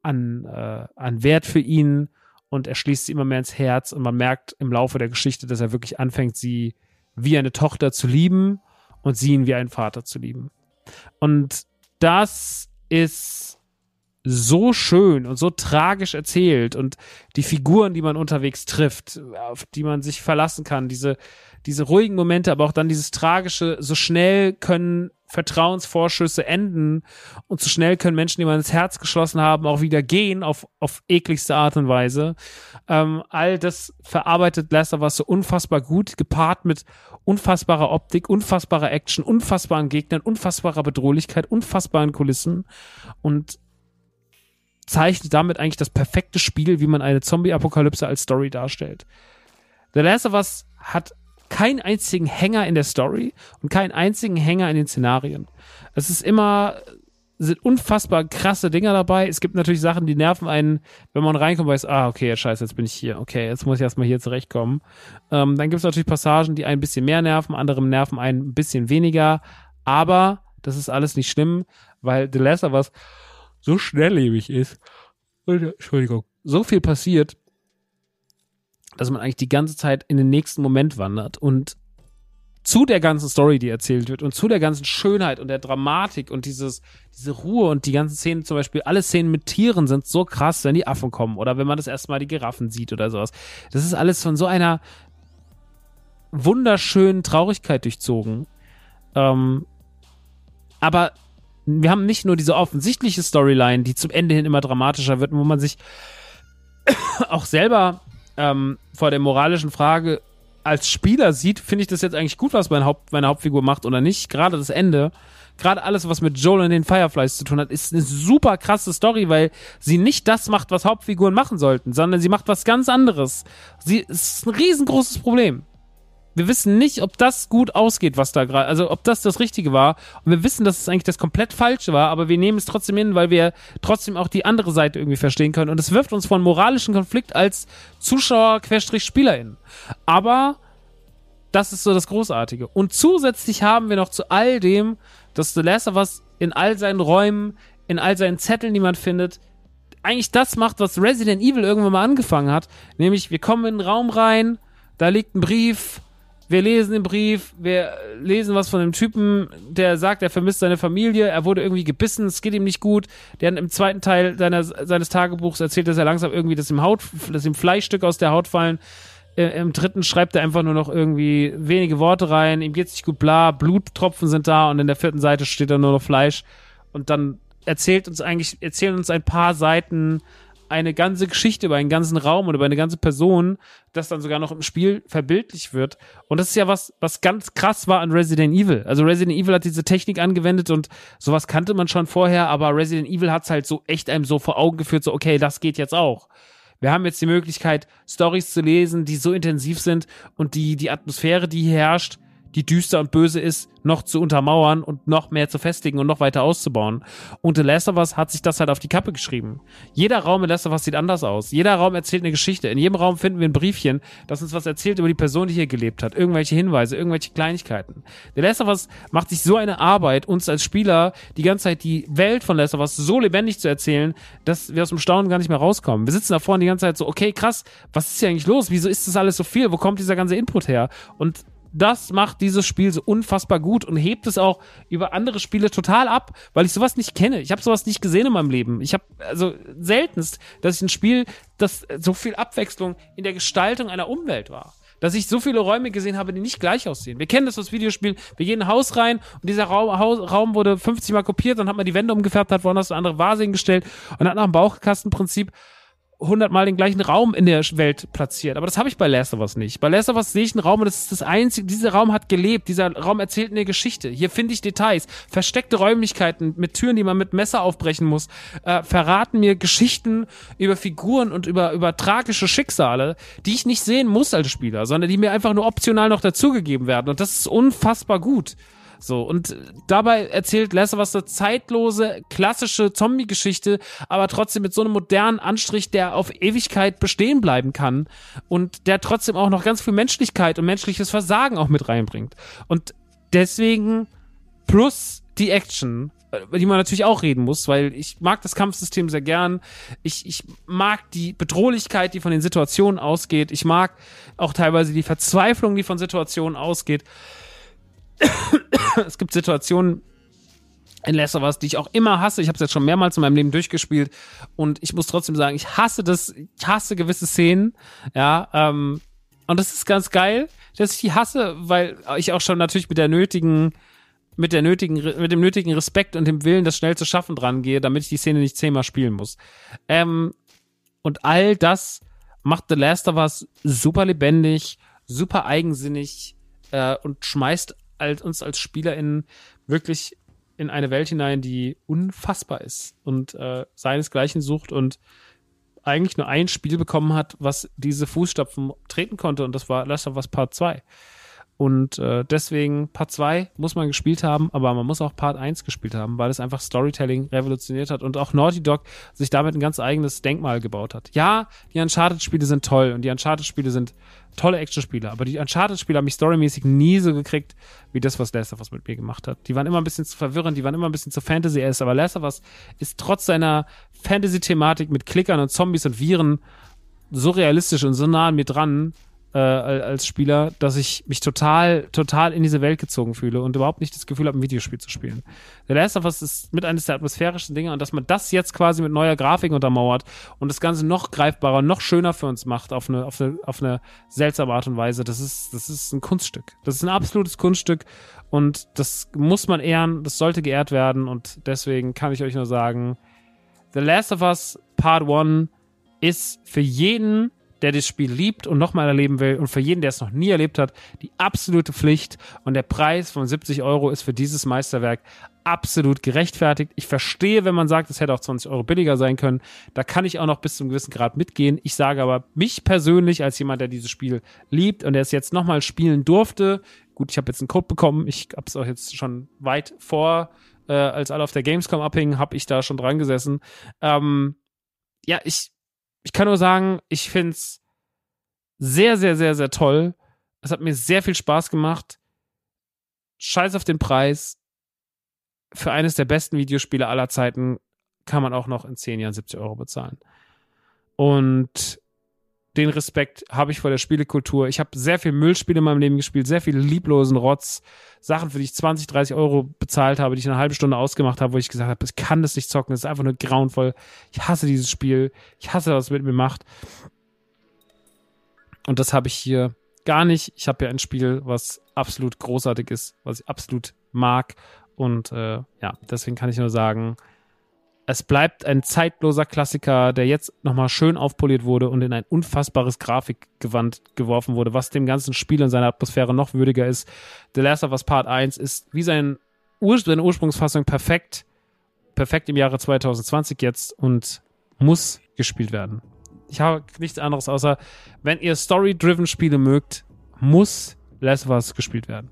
an, äh, an Wert für ihn und er schließt sie immer mehr ins Herz und man merkt im Laufe der Geschichte, dass er wirklich anfängt, sie wie eine Tochter zu lieben und sie ihn wie einen Vater zu lieben. Und das ist so schön und so tragisch erzählt und die Figuren, die man unterwegs trifft, auf die man sich verlassen kann, diese, diese ruhigen Momente, aber auch dann dieses tragische, so schnell können Vertrauensvorschüsse enden und so schnell können Menschen, die man ins Herz geschlossen haben, auch wieder gehen auf, auf ekligste Art und Weise. Ähm, all das verarbeitet Last of Us so unfassbar gut, gepaart mit unfassbarer Optik, unfassbarer Action, unfassbaren Gegnern, unfassbarer Bedrohlichkeit, unfassbaren Kulissen und zeichnet damit eigentlich das perfekte Spiel, wie man eine Zombie-Apokalypse als Story darstellt. The Last of Us hat keinen einzigen Hänger in der Story und keinen einzigen Hänger in den Szenarien. Es ist immer, sind unfassbar krasse Dinger dabei. Es gibt natürlich Sachen, die nerven einen, wenn man reinkommt, weiß, ah, okay, ja, scheiße, jetzt bin ich hier. Okay, jetzt muss ich erstmal hier zurechtkommen. Ähm, dann gibt es natürlich Passagen, die einen ein bisschen mehr nerven, andere nerven einen ein bisschen weniger. Aber das ist alles nicht schlimm, weil The Last of Us so schnelllebig ist. Entschuldigung. So viel passiert, dass man eigentlich die ganze Zeit in den nächsten Moment wandert und zu der ganzen Story, die erzählt wird und zu der ganzen Schönheit und der Dramatik und dieses, diese Ruhe und die ganzen Szenen zum Beispiel, alle Szenen mit Tieren sind so krass, wenn die Affen kommen oder wenn man das erste Mal die Giraffen sieht oder sowas. Das ist alles von so einer wunderschönen Traurigkeit durchzogen. Ähm, aber wir haben nicht nur diese offensichtliche Storyline, die zum Ende hin immer dramatischer wird, wo man sich auch selber ähm, vor der moralischen Frage als Spieler sieht, finde ich das jetzt eigentlich gut, was mein Haupt, meine Hauptfigur macht oder nicht. Gerade das Ende, gerade alles, was mit Joel und den Fireflies zu tun hat, ist eine super krasse Story, weil sie nicht das macht, was Hauptfiguren machen sollten, sondern sie macht was ganz anderes. Sie ist ein riesengroßes Problem wir wissen nicht, ob das gut ausgeht, was da gerade, also ob das das Richtige war. Und wir wissen, dass es eigentlich das komplett Falsche war, aber wir nehmen es trotzdem hin, weil wir trotzdem auch die andere Seite irgendwie verstehen können. Und es wirft uns von moralischen Konflikt als Zuschauer, Querstrich, SpielerInnen. Aber das ist so das Großartige. Und zusätzlich haben wir noch zu all dem, dass The Last of Us in all seinen Räumen, in all seinen Zetteln, die man findet, eigentlich das macht, was Resident Evil irgendwann mal angefangen hat. Nämlich, wir kommen in den Raum rein, da liegt ein Brief, wir lesen den Brief, wir lesen was von dem Typen, der sagt, er vermisst seine Familie, er wurde irgendwie gebissen, es geht ihm nicht gut. Der im zweiten Teil seiner, seines Tagebuchs erzählt, dass er langsam irgendwie, dass ihm Haut, dass ihm Fleischstücke aus der Haut fallen. Im dritten schreibt er einfach nur noch irgendwie wenige Worte rein, ihm geht's nicht gut, bla, Bluttropfen sind da und in der vierten Seite steht dann nur noch Fleisch. Und dann erzählt uns eigentlich, erzählen uns ein paar Seiten eine ganze Geschichte über einen ganzen Raum oder über eine ganze Person, das dann sogar noch im Spiel verbildlich wird. Und das ist ja was, was ganz krass war an Resident Evil. Also Resident Evil hat diese Technik angewendet und sowas kannte man schon vorher, aber Resident Evil hat es halt so echt einem so vor Augen geführt, so okay, das geht jetzt auch. Wir haben jetzt die Möglichkeit, Stories zu lesen, die so intensiv sind und die, die Atmosphäre, die hier herrscht, die düster und böse ist, noch zu untermauern und noch mehr zu festigen und noch weiter auszubauen. Und The Last of Us hat sich das halt auf die Kappe geschrieben. Jeder Raum in Last of Us sieht anders aus. Jeder Raum erzählt eine Geschichte. In jedem Raum finden wir ein Briefchen, das uns was erzählt über die Person, die hier gelebt hat. Irgendwelche Hinweise, irgendwelche Kleinigkeiten. The Last of Us macht sich so eine Arbeit, uns als Spieler die ganze Zeit die Welt von Last of Us so lebendig zu erzählen, dass wir aus dem Staunen gar nicht mehr rauskommen. Wir sitzen da vorne die ganze Zeit so, okay, krass, was ist hier eigentlich los? Wieso ist das alles so viel? Wo kommt dieser ganze Input her? Und das macht dieses Spiel so unfassbar gut und hebt es auch über andere Spiele total ab, weil ich sowas nicht kenne. Ich habe sowas nicht gesehen in meinem Leben. Ich habe also seltenst, dass ich ein Spiel, das so viel Abwechslung in der Gestaltung einer Umwelt war. Dass ich so viele Räume gesehen habe, die nicht gleich aussehen. Wir kennen das aus Videospielen. Wir gehen in ein Haus rein und dieser Raum, Haus, Raum wurde 50 Mal kopiert, dann hat man die Wände umgefärbt, hat woanders eine andere Vase hingestellt und hat nach dem Bauchkastenprinzip hundertmal den gleichen Raum in der Welt platziert. Aber das habe ich bei Last of Us nicht. Bei Last of Us sehe ich einen Raum und das ist das einzige, dieser Raum hat gelebt, dieser Raum erzählt eine Geschichte. Hier finde ich Details, versteckte Räumlichkeiten mit Türen, die man mit Messer aufbrechen muss, äh, verraten mir Geschichten über Figuren und über, über tragische Schicksale, die ich nicht sehen muss als Spieler, sondern die mir einfach nur optional noch dazugegeben werden. Und das ist unfassbar gut. So, und dabei erzählt of Us eine zeitlose, klassische Zombie-Geschichte, aber trotzdem mit so einem modernen Anstrich, der auf Ewigkeit bestehen bleiben kann und der trotzdem auch noch ganz viel Menschlichkeit und menschliches Versagen auch mit reinbringt. Und deswegen plus die Action, über die man natürlich auch reden muss, weil ich mag das Kampfsystem sehr gern. Ich, ich mag die Bedrohlichkeit, die von den Situationen ausgeht. Ich mag auch teilweise die Verzweiflung, die von Situationen ausgeht. es gibt Situationen in Last of Us, die ich auch immer hasse. Ich habe es jetzt schon mehrmals in meinem Leben durchgespielt und ich muss trotzdem sagen, ich hasse das, ich hasse gewisse Szenen, ja, ähm, und das ist ganz geil, dass ich die hasse, weil ich auch schon natürlich mit der nötigen, mit der nötigen, mit dem nötigen Respekt und dem Willen, das schnell zu schaffen dran gehe, damit ich die Szene nicht zehnmal spielen muss. Ähm, und all das macht The Last of Us super lebendig, super eigensinnig äh, und schmeißt als, uns als SpielerInnen wirklich in eine Welt hinein, die unfassbar ist und äh, seinesgleichen sucht und eigentlich nur ein Spiel bekommen hat, was diese Fußstapfen treten konnte und das war Last of Us Part 2. Und äh, deswegen Part 2 muss man gespielt haben, aber man muss auch Part 1 gespielt haben, weil es einfach Storytelling revolutioniert hat und auch Naughty Dog sich damit ein ganz eigenes Denkmal gebaut hat. Ja, die Uncharted-Spiele sind toll und die Uncharted-Spiele sind tolle Actionspiele, aber die Uncharted-Spiele haben mich storymäßig nie so gekriegt, wie das, was Last of Us mit mir gemacht hat. Die waren immer ein bisschen zu verwirrend, die waren immer ein bisschen zu Fantasy-S, aber Last of Us ist trotz seiner Fantasy-Thematik mit Klickern und Zombies und Viren so realistisch und so nah an mir dran, äh, als Spieler, dass ich mich total, total in diese Welt gezogen fühle und überhaupt nicht das Gefühl habe, ein Videospiel zu spielen. The Last of Us ist mit eines der atmosphärischen Dinge und dass man das jetzt quasi mit neuer Grafik untermauert und das Ganze noch greifbarer, noch schöner für uns macht auf eine, auf eine, auf eine seltsame Art und Weise, das ist, das ist ein Kunststück. Das ist ein absolutes Kunststück und das muss man ehren, das sollte geehrt werden und deswegen kann ich euch nur sagen, The Last of Us Part 1 ist für jeden der das Spiel liebt und nochmal erleben will und für jeden, der es noch nie erlebt hat, die absolute Pflicht und der Preis von 70 Euro ist für dieses Meisterwerk absolut gerechtfertigt. Ich verstehe, wenn man sagt, es hätte auch 20 Euro billiger sein können. Da kann ich auch noch bis zu einem gewissen Grad mitgehen. Ich sage aber, mich persönlich als jemand, der dieses Spiel liebt und der es jetzt nochmal spielen durfte, gut, ich habe jetzt einen Code bekommen, ich habe es auch jetzt schon weit vor, äh, als alle auf der Gamescom abhingen, habe ich da schon dran gesessen. Ähm, ja, ich ich kann nur sagen, ich find's sehr, sehr, sehr, sehr toll, Es hat mir sehr viel Spaß gemacht. Scheiß auf den Preis. Für eines der besten Videospiele aller Zeiten kann man auch noch in 10 Jahren 70 Euro bezahlen. Und den Respekt habe ich vor der Spielekultur. Ich habe sehr viel Müllspiele in meinem Leben gespielt, sehr viel lieblosen Rotz, Sachen, für die ich 20, 30 Euro bezahlt habe, die ich eine halbe Stunde ausgemacht habe, wo ich gesagt habe, ich kann das nicht zocken, das ist einfach nur grauenvoll. Ich hasse dieses Spiel, ich hasse, was es mit mir macht. Und das habe ich hier gar nicht. Ich habe ja ein Spiel, was absolut großartig ist, was ich absolut mag. Und äh, ja, deswegen kann ich nur sagen, es bleibt ein zeitloser Klassiker, der jetzt nochmal schön aufpoliert wurde und in ein unfassbares Grafikgewand geworfen wurde, was dem ganzen Spiel und seiner Atmosphäre noch würdiger ist. The Last of Us Part 1 ist wie sein Ur seine Ursprungsfassung perfekt, perfekt im Jahre 2020 jetzt und muss gespielt werden. Ich habe nichts anderes außer, wenn ihr Story-driven Spiele mögt, muss Last of Us gespielt werden.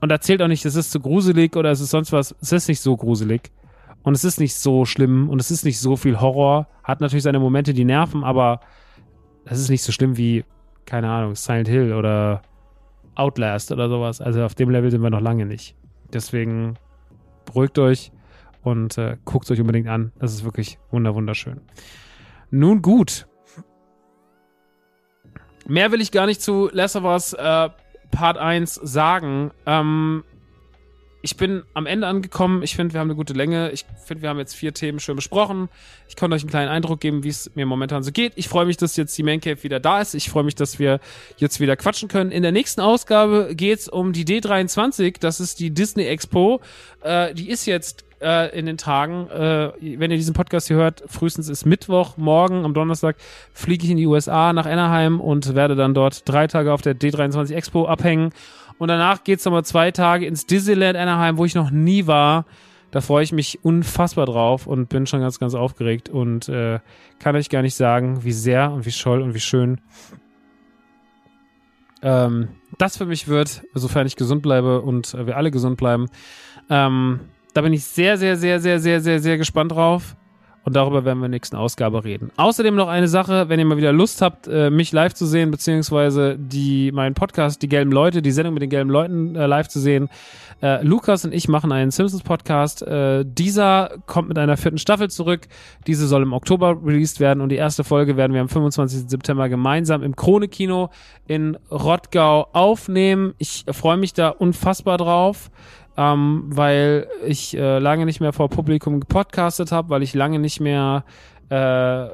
Und erzählt auch nicht, es ist zu gruselig oder es ist sonst was. Es ist nicht so gruselig und es ist nicht so schlimm und es ist nicht so viel Horror. Hat natürlich seine Momente, die nerven, aber es ist nicht so schlimm wie, keine Ahnung, Silent Hill oder Outlast oder sowas. Also auf dem Level sind wir noch lange nicht. Deswegen beruhigt euch und äh, guckt euch unbedingt an. Das ist wirklich wunderschön. Nun gut. Mehr will ich gar nicht zu Last of Us äh, Part 1 sagen. Ähm, ich bin am Ende angekommen. Ich finde, wir haben eine gute Länge. Ich finde, wir haben jetzt vier Themen schön besprochen. Ich konnte euch einen kleinen Eindruck geben, wie es mir momentan so geht. Ich freue mich, dass jetzt die Man Cave wieder da ist. Ich freue mich, dass wir jetzt wieder quatschen können. In der nächsten Ausgabe geht's um die D23. Das ist die Disney Expo. Äh, die ist jetzt äh, in den Tagen. Äh, wenn ihr diesen Podcast hier hört, frühestens ist Mittwoch, morgen, am Donnerstag, fliege ich in die USA nach Anaheim und werde dann dort drei Tage auf der D23 Expo abhängen und danach geht es nochmal zwei Tage ins Disneyland Anaheim, wo ich noch nie war. Da freue ich mich unfassbar drauf und bin schon ganz, ganz aufgeregt und äh, kann euch gar nicht sagen, wie sehr und wie scholl und wie schön ähm, das für mich wird, sofern ich gesund bleibe und äh, wir alle gesund bleiben. Ähm, da bin ich sehr, sehr, sehr, sehr, sehr, sehr, sehr gespannt drauf. Und darüber werden wir in der nächsten Ausgabe reden. Außerdem noch eine Sache, wenn ihr mal wieder Lust habt, äh, mich live zu sehen, beziehungsweise die, meinen Podcast, die gelben Leute, die Sendung mit den gelben Leuten äh, live zu sehen. Äh, Lukas und ich machen einen Simpsons-Podcast. Äh, dieser kommt mit einer vierten Staffel zurück. Diese soll im Oktober released werden und die erste Folge werden wir am 25. September gemeinsam im Krone-Kino in Rottgau aufnehmen. Ich freue mich da unfassbar drauf ähm, weil ich äh, lange nicht mehr vor Publikum gepodcastet habe, weil ich lange nicht mehr äh,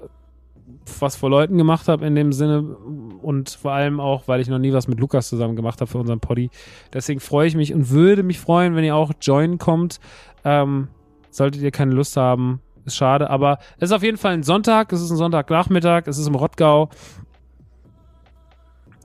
was vor Leuten gemacht habe in dem Sinne und vor allem auch, weil ich noch nie was mit Lukas zusammen gemacht habe für unseren Poddy. Deswegen freue ich mich und würde mich freuen, wenn ihr auch joinen kommt. Ähm, solltet ihr keine Lust haben, ist schade, aber es ist auf jeden Fall ein Sonntag, es ist ein Sonntagnachmittag, es ist im Rottgau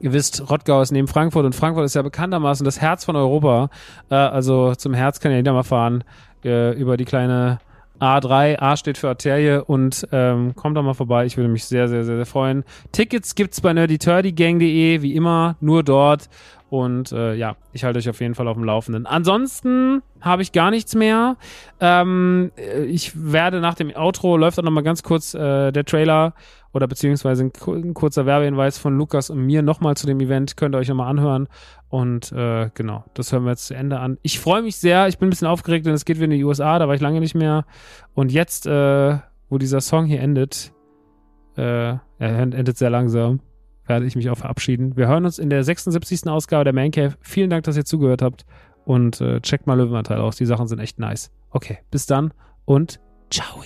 Ihr wisst, Rottgau ist neben Frankfurt und Frankfurt ist ja bekanntermaßen das Herz von Europa. Äh, also zum Herz kann ja jeder mal fahren äh, über die kleine A3. A steht für Arterie und ähm, kommt da mal vorbei. Ich würde mich sehr, sehr, sehr, sehr freuen. Tickets gibt's bei nerdyturdygang.de, wie immer, nur dort. Und äh, ja, ich halte euch auf jeden Fall auf dem Laufenden. Ansonsten habe ich gar nichts mehr. Ähm, äh, ich werde nach dem Outro, läuft auch nochmal ganz kurz äh, der Trailer oder beziehungsweise ein, ein, kurzer Werbehinweis von Lukas und mir nochmal zu dem Event. Könnt ihr euch nochmal anhören. Und äh, genau, das hören wir jetzt zu Ende an. Ich freue mich sehr. Ich bin ein bisschen aufgeregt, denn es geht wieder in die USA. Da war ich lange nicht mehr. Und jetzt, äh, wo dieser Song hier endet, äh, er endet sehr langsam werde ich mich auch verabschieden. Wir hören uns in der 76. Ausgabe der Man Cave. Vielen Dank, dass ihr zugehört habt und äh, checkt mal Löwenanteil aus. Die Sachen sind echt nice. Okay, bis dann und ciao.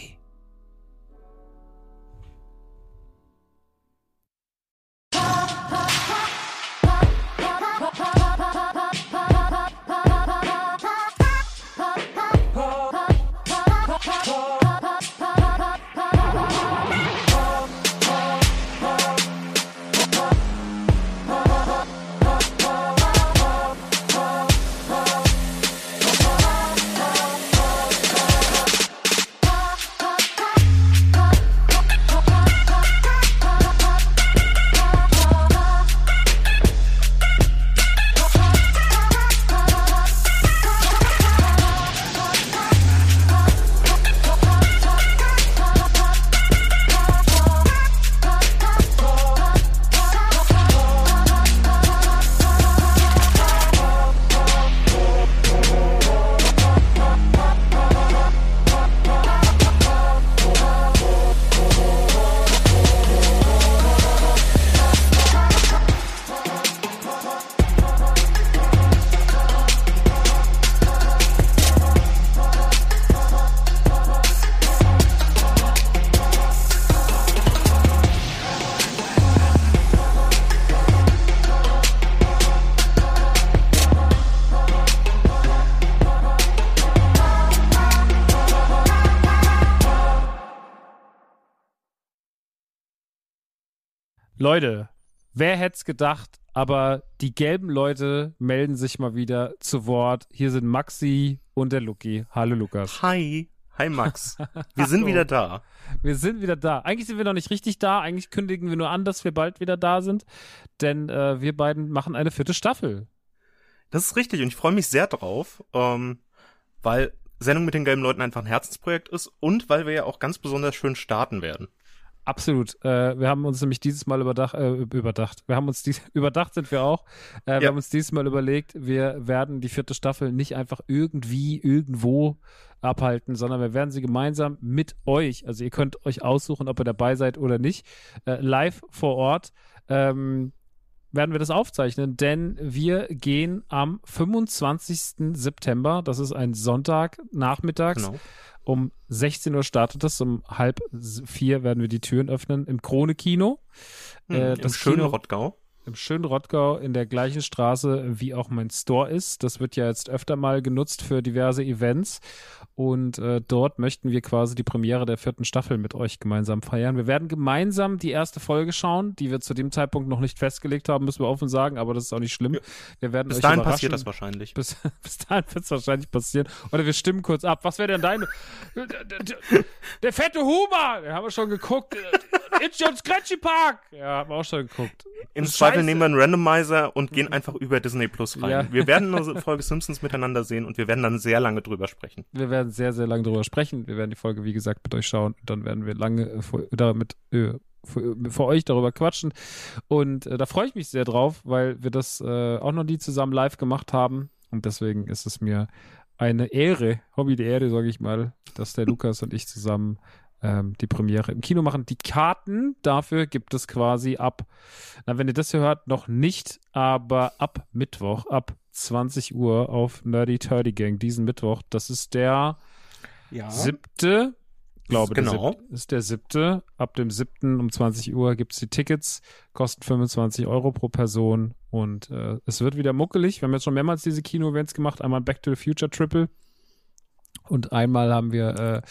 Leute, wer hätte es gedacht, aber die gelben Leute melden sich mal wieder zu Wort. Hier sind Maxi und der Luki. Hallo Lukas. Hi. Hi Max. Wir sind wieder da. Wir sind wieder da. Eigentlich sind wir noch nicht richtig da. Eigentlich kündigen wir nur an, dass wir bald wieder da sind. Denn äh, wir beiden machen eine vierte Staffel. Das ist richtig und ich freue mich sehr drauf, ähm, weil Sendung mit den gelben Leuten einfach ein Herzensprojekt ist und weil wir ja auch ganz besonders schön starten werden. Absolut. Äh, wir haben uns nämlich dieses Mal überdacht, äh, überdacht. Wir haben uns dies, überdacht sind wir auch. Äh, ja. Wir haben uns dieses Mal überlegt, wir werden die vierte Staffel nicht einfach irgendwie irgendwo abhalten, sondern wir werden sie gemeinsam mit euch, also ihr könnt euch aussuchen, ob ihr dabei seid oder nicht, äh, live vor Ort. Ähm, werden wir das aufzeichnen, denn wir gehen am 25. September, das ist ein Sonntag nachmittags, genau. Um 16 Uhr startet es, um halb vier werden wir die Türen öffnen im Krone-Kino. Hm, äh, Im schönen Rottgau im schönen Rottgau in der gleichen Straße, wie auch mein Store ist. Das wird ja jetzt öfter mal genutzt für diverse Events. Und äh, dort möchten wir quasi die Premiere der vierten Staffel mit euch gemeinsam feiern. Wir werden gemeinsam die erste Folge schauen, die wir zu dem Zeitpunkt noch nicht festgelegt haben, müssen wir offen sagen, aber das ist auch nicht schlimm. Wir werden bis dahin passiert das wahrscheinlich. Bis, bis dahin wird es wahrscheinlich passieren. Oder wir stimmen kurz ab. Was wäre denn deine? der, der, der, fette Huber! Den haben wir schon geguckt. It's your Scratchy Park! Ja, haben wir auch schon geguckt. Im Zweifel nehmen wir einen Randomizer und gehen einfach über Disney Plus rein. Ja. Wir werden eine Folge Simpsons miteinander sehen und wir werden dann sehr lange drüber sprechen. Wir werden sehr, sehr lange drüber sprechen. Wir werden die Folge, wie gesagt, mit euch schauen und dann werden wir lange äh, damit äh, für, für, euch darüber quatschen. Und äh, da freue ich mich sehr drauf, weil wir das äh, auch noch nie zusammen live gemacht haben. Und deswegen ist es mir eine Ehre, Hobby die Ehre, sage ich mal, dass der Lukas und ich zusammen ähm, die Premiere im Kino machen. Die Karten dafür gibt es quasi ab, na, wenn ihr das hier hört, noch nicht, aber ab Mittwoch, ab 20 Uhr auf Nerdy Turdy Gang, diesen Mittwoch. Das ist der ja. siebte, glaube ich. Genau. Siebte, ist der siebte. Ab dem siebten um 20 Uhr gibt es die Tickets, kosten 25 Euro pro Person und äh, es wird wieder muckelig. Wir haben jetzt schon mehrmals diese Kino-Events gemacht. Einmal Back to the Future Triple und einmal haben wir äh,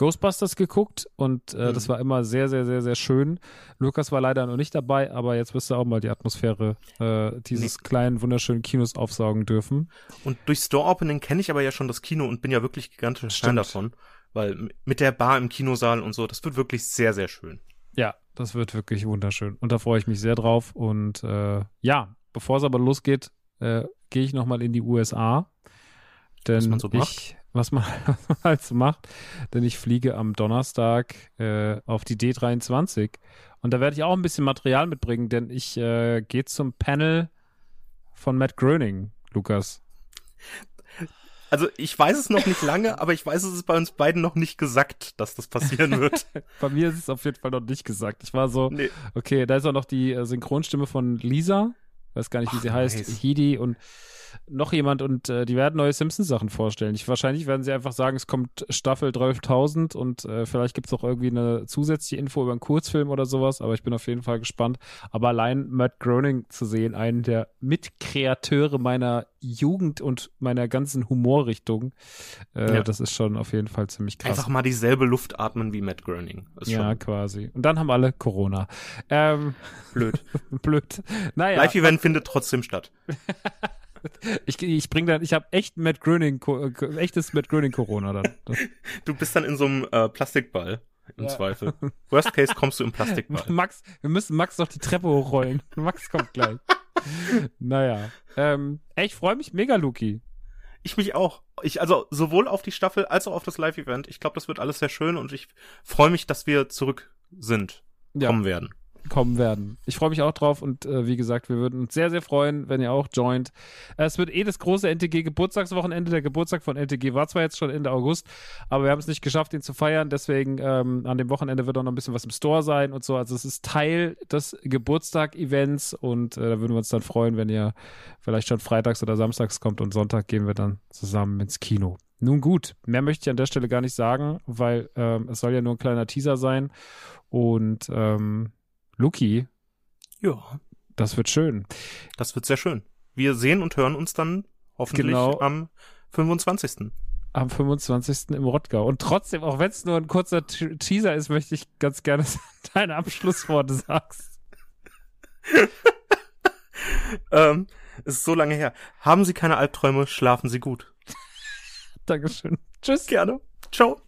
Ghostbusters geguckt und äh, mhm. das war immer sehr, sehr, sehr, sehr schön. Lukas war leider noch nicht dabei, aber jetzt wirst du auch mal die Atmosphäre äh, dieses nee. kleinen, wunderschönen Kinos aufsaugen dürfen. Und durch Store Opening kenne ich aber ja schon das Kino und bin ja wirklich gigantisch Fan davon, weil mit der Bar im Kinosaal und so, das wird wirklich sehr, sehr schön. Ja, das wird wirklich wunderschön und da freue ich mich sehr drauf und äh, ja, bevor es aber losgeht, äh, gehe ich nochmal in die USA. Denn so ich was man, was man halt so macht. Denn ich fliege am Donnerstag äh, auf die D23 und da werde ich auch ein bisschen Material mitbringen, denn ich äh, gehe zum Panel von Matt Groening, Lukas. Also ich weiß es noch nicht lange, aber ich weiß, es ist bei uns beiden noch nicht gesagt, dass das passieren wird. bei mir ist es auf jeden Fall noch nicht gesagt. Ich war so, nee. okay, da ist auch noch die äh, Synchronstimme von Lisa, weiß gar nicht, wie Ach, sie heißt, nice. Hidi und noch jemand und äh, die werden neue Simpsons-Sachen vorstellen. Ich, wahrscheinlich werden sie einfach sagen, es kommt Staffel 12.000 und äh, vielleicht gibt es auch irgendwie eine zusätzliche Info über einen Kurzfilm oder sowas, aber ich bin auf jeden Fall gespannt. Aber allein Matt Groening zu sehen, einen der Mitkreateure meiner Jugend und meiner ganzen Humorrichtung, äh, ja. das ist schon auf jeden Fall ziemlich krass. Einfach mal dieselbe Luft atmen wie Matt Groening. ja, quasi. Und dann haben alle Corona. Ähm, blöd. blöd. Naja. Live-Event findet trotzdem statt. Ich, ich bring dann, ich habe echt Matt Gröning, äh, echtes Matt Gröning Corona dann. Du bist dann in so einem äh, Plastikball im ja. Zweifel. Worst Case kommst du im Plastikball. Max, wir müssen Max noch die Treppe hochrollen. Max kommt gleich. naja. Ähm, ey, ich freue mich mega, Luki. Ich mich auch. Ich, also sowohl auf die Staffel als auch auf das Live-Event. Ich glaube, das wird alles sehr schön und ich freue mich, dass wir zurück sind, ja. kommen werden kommen werden. Ich freue mich auch drauf und äh, wie gesagt, wir würden uns sehr, sehr freuen, wenn ihr auch joint. Es wird eh das große NTG Geburtstagswochenende. Der Geburtstag von NTG war zwar jetzt schon Ende August, aber wir haben es nicht geschafft, ihn zu feiern. Deswegen ähm, an dem Wochenende wird auch noch ein bisschen was im Store sein und so. Also es ist Teil des Geburtstag-Events und äh, da würden wir uns dann freuen, wenn ihr vielleicht schon freitags oder samstags kommt und Sonntag gehen wir dann zusammen ins Kino. Nun gut, mehr möchte ich an der Stelle gar nicht sagen, weil ähm, es soll ja nur ein kleiner Teaser sein. Und ähm, Luki. Ja. Das wird schön. Das wird sehr schön. Wir sehen und hören uns dann hoffentlich genau. am 25. Am 25. im Rottgau. Und trotzdem, auch wenn es nur ein kurzer Teaser ist, möchte ich ganz gerne, deine Abschlussworte sagst. ähm, es ist so lange her. Haben Sie keine Albträume, schlafen Sie gut. Dankeschön. Tschüss. Gerne. Ciao.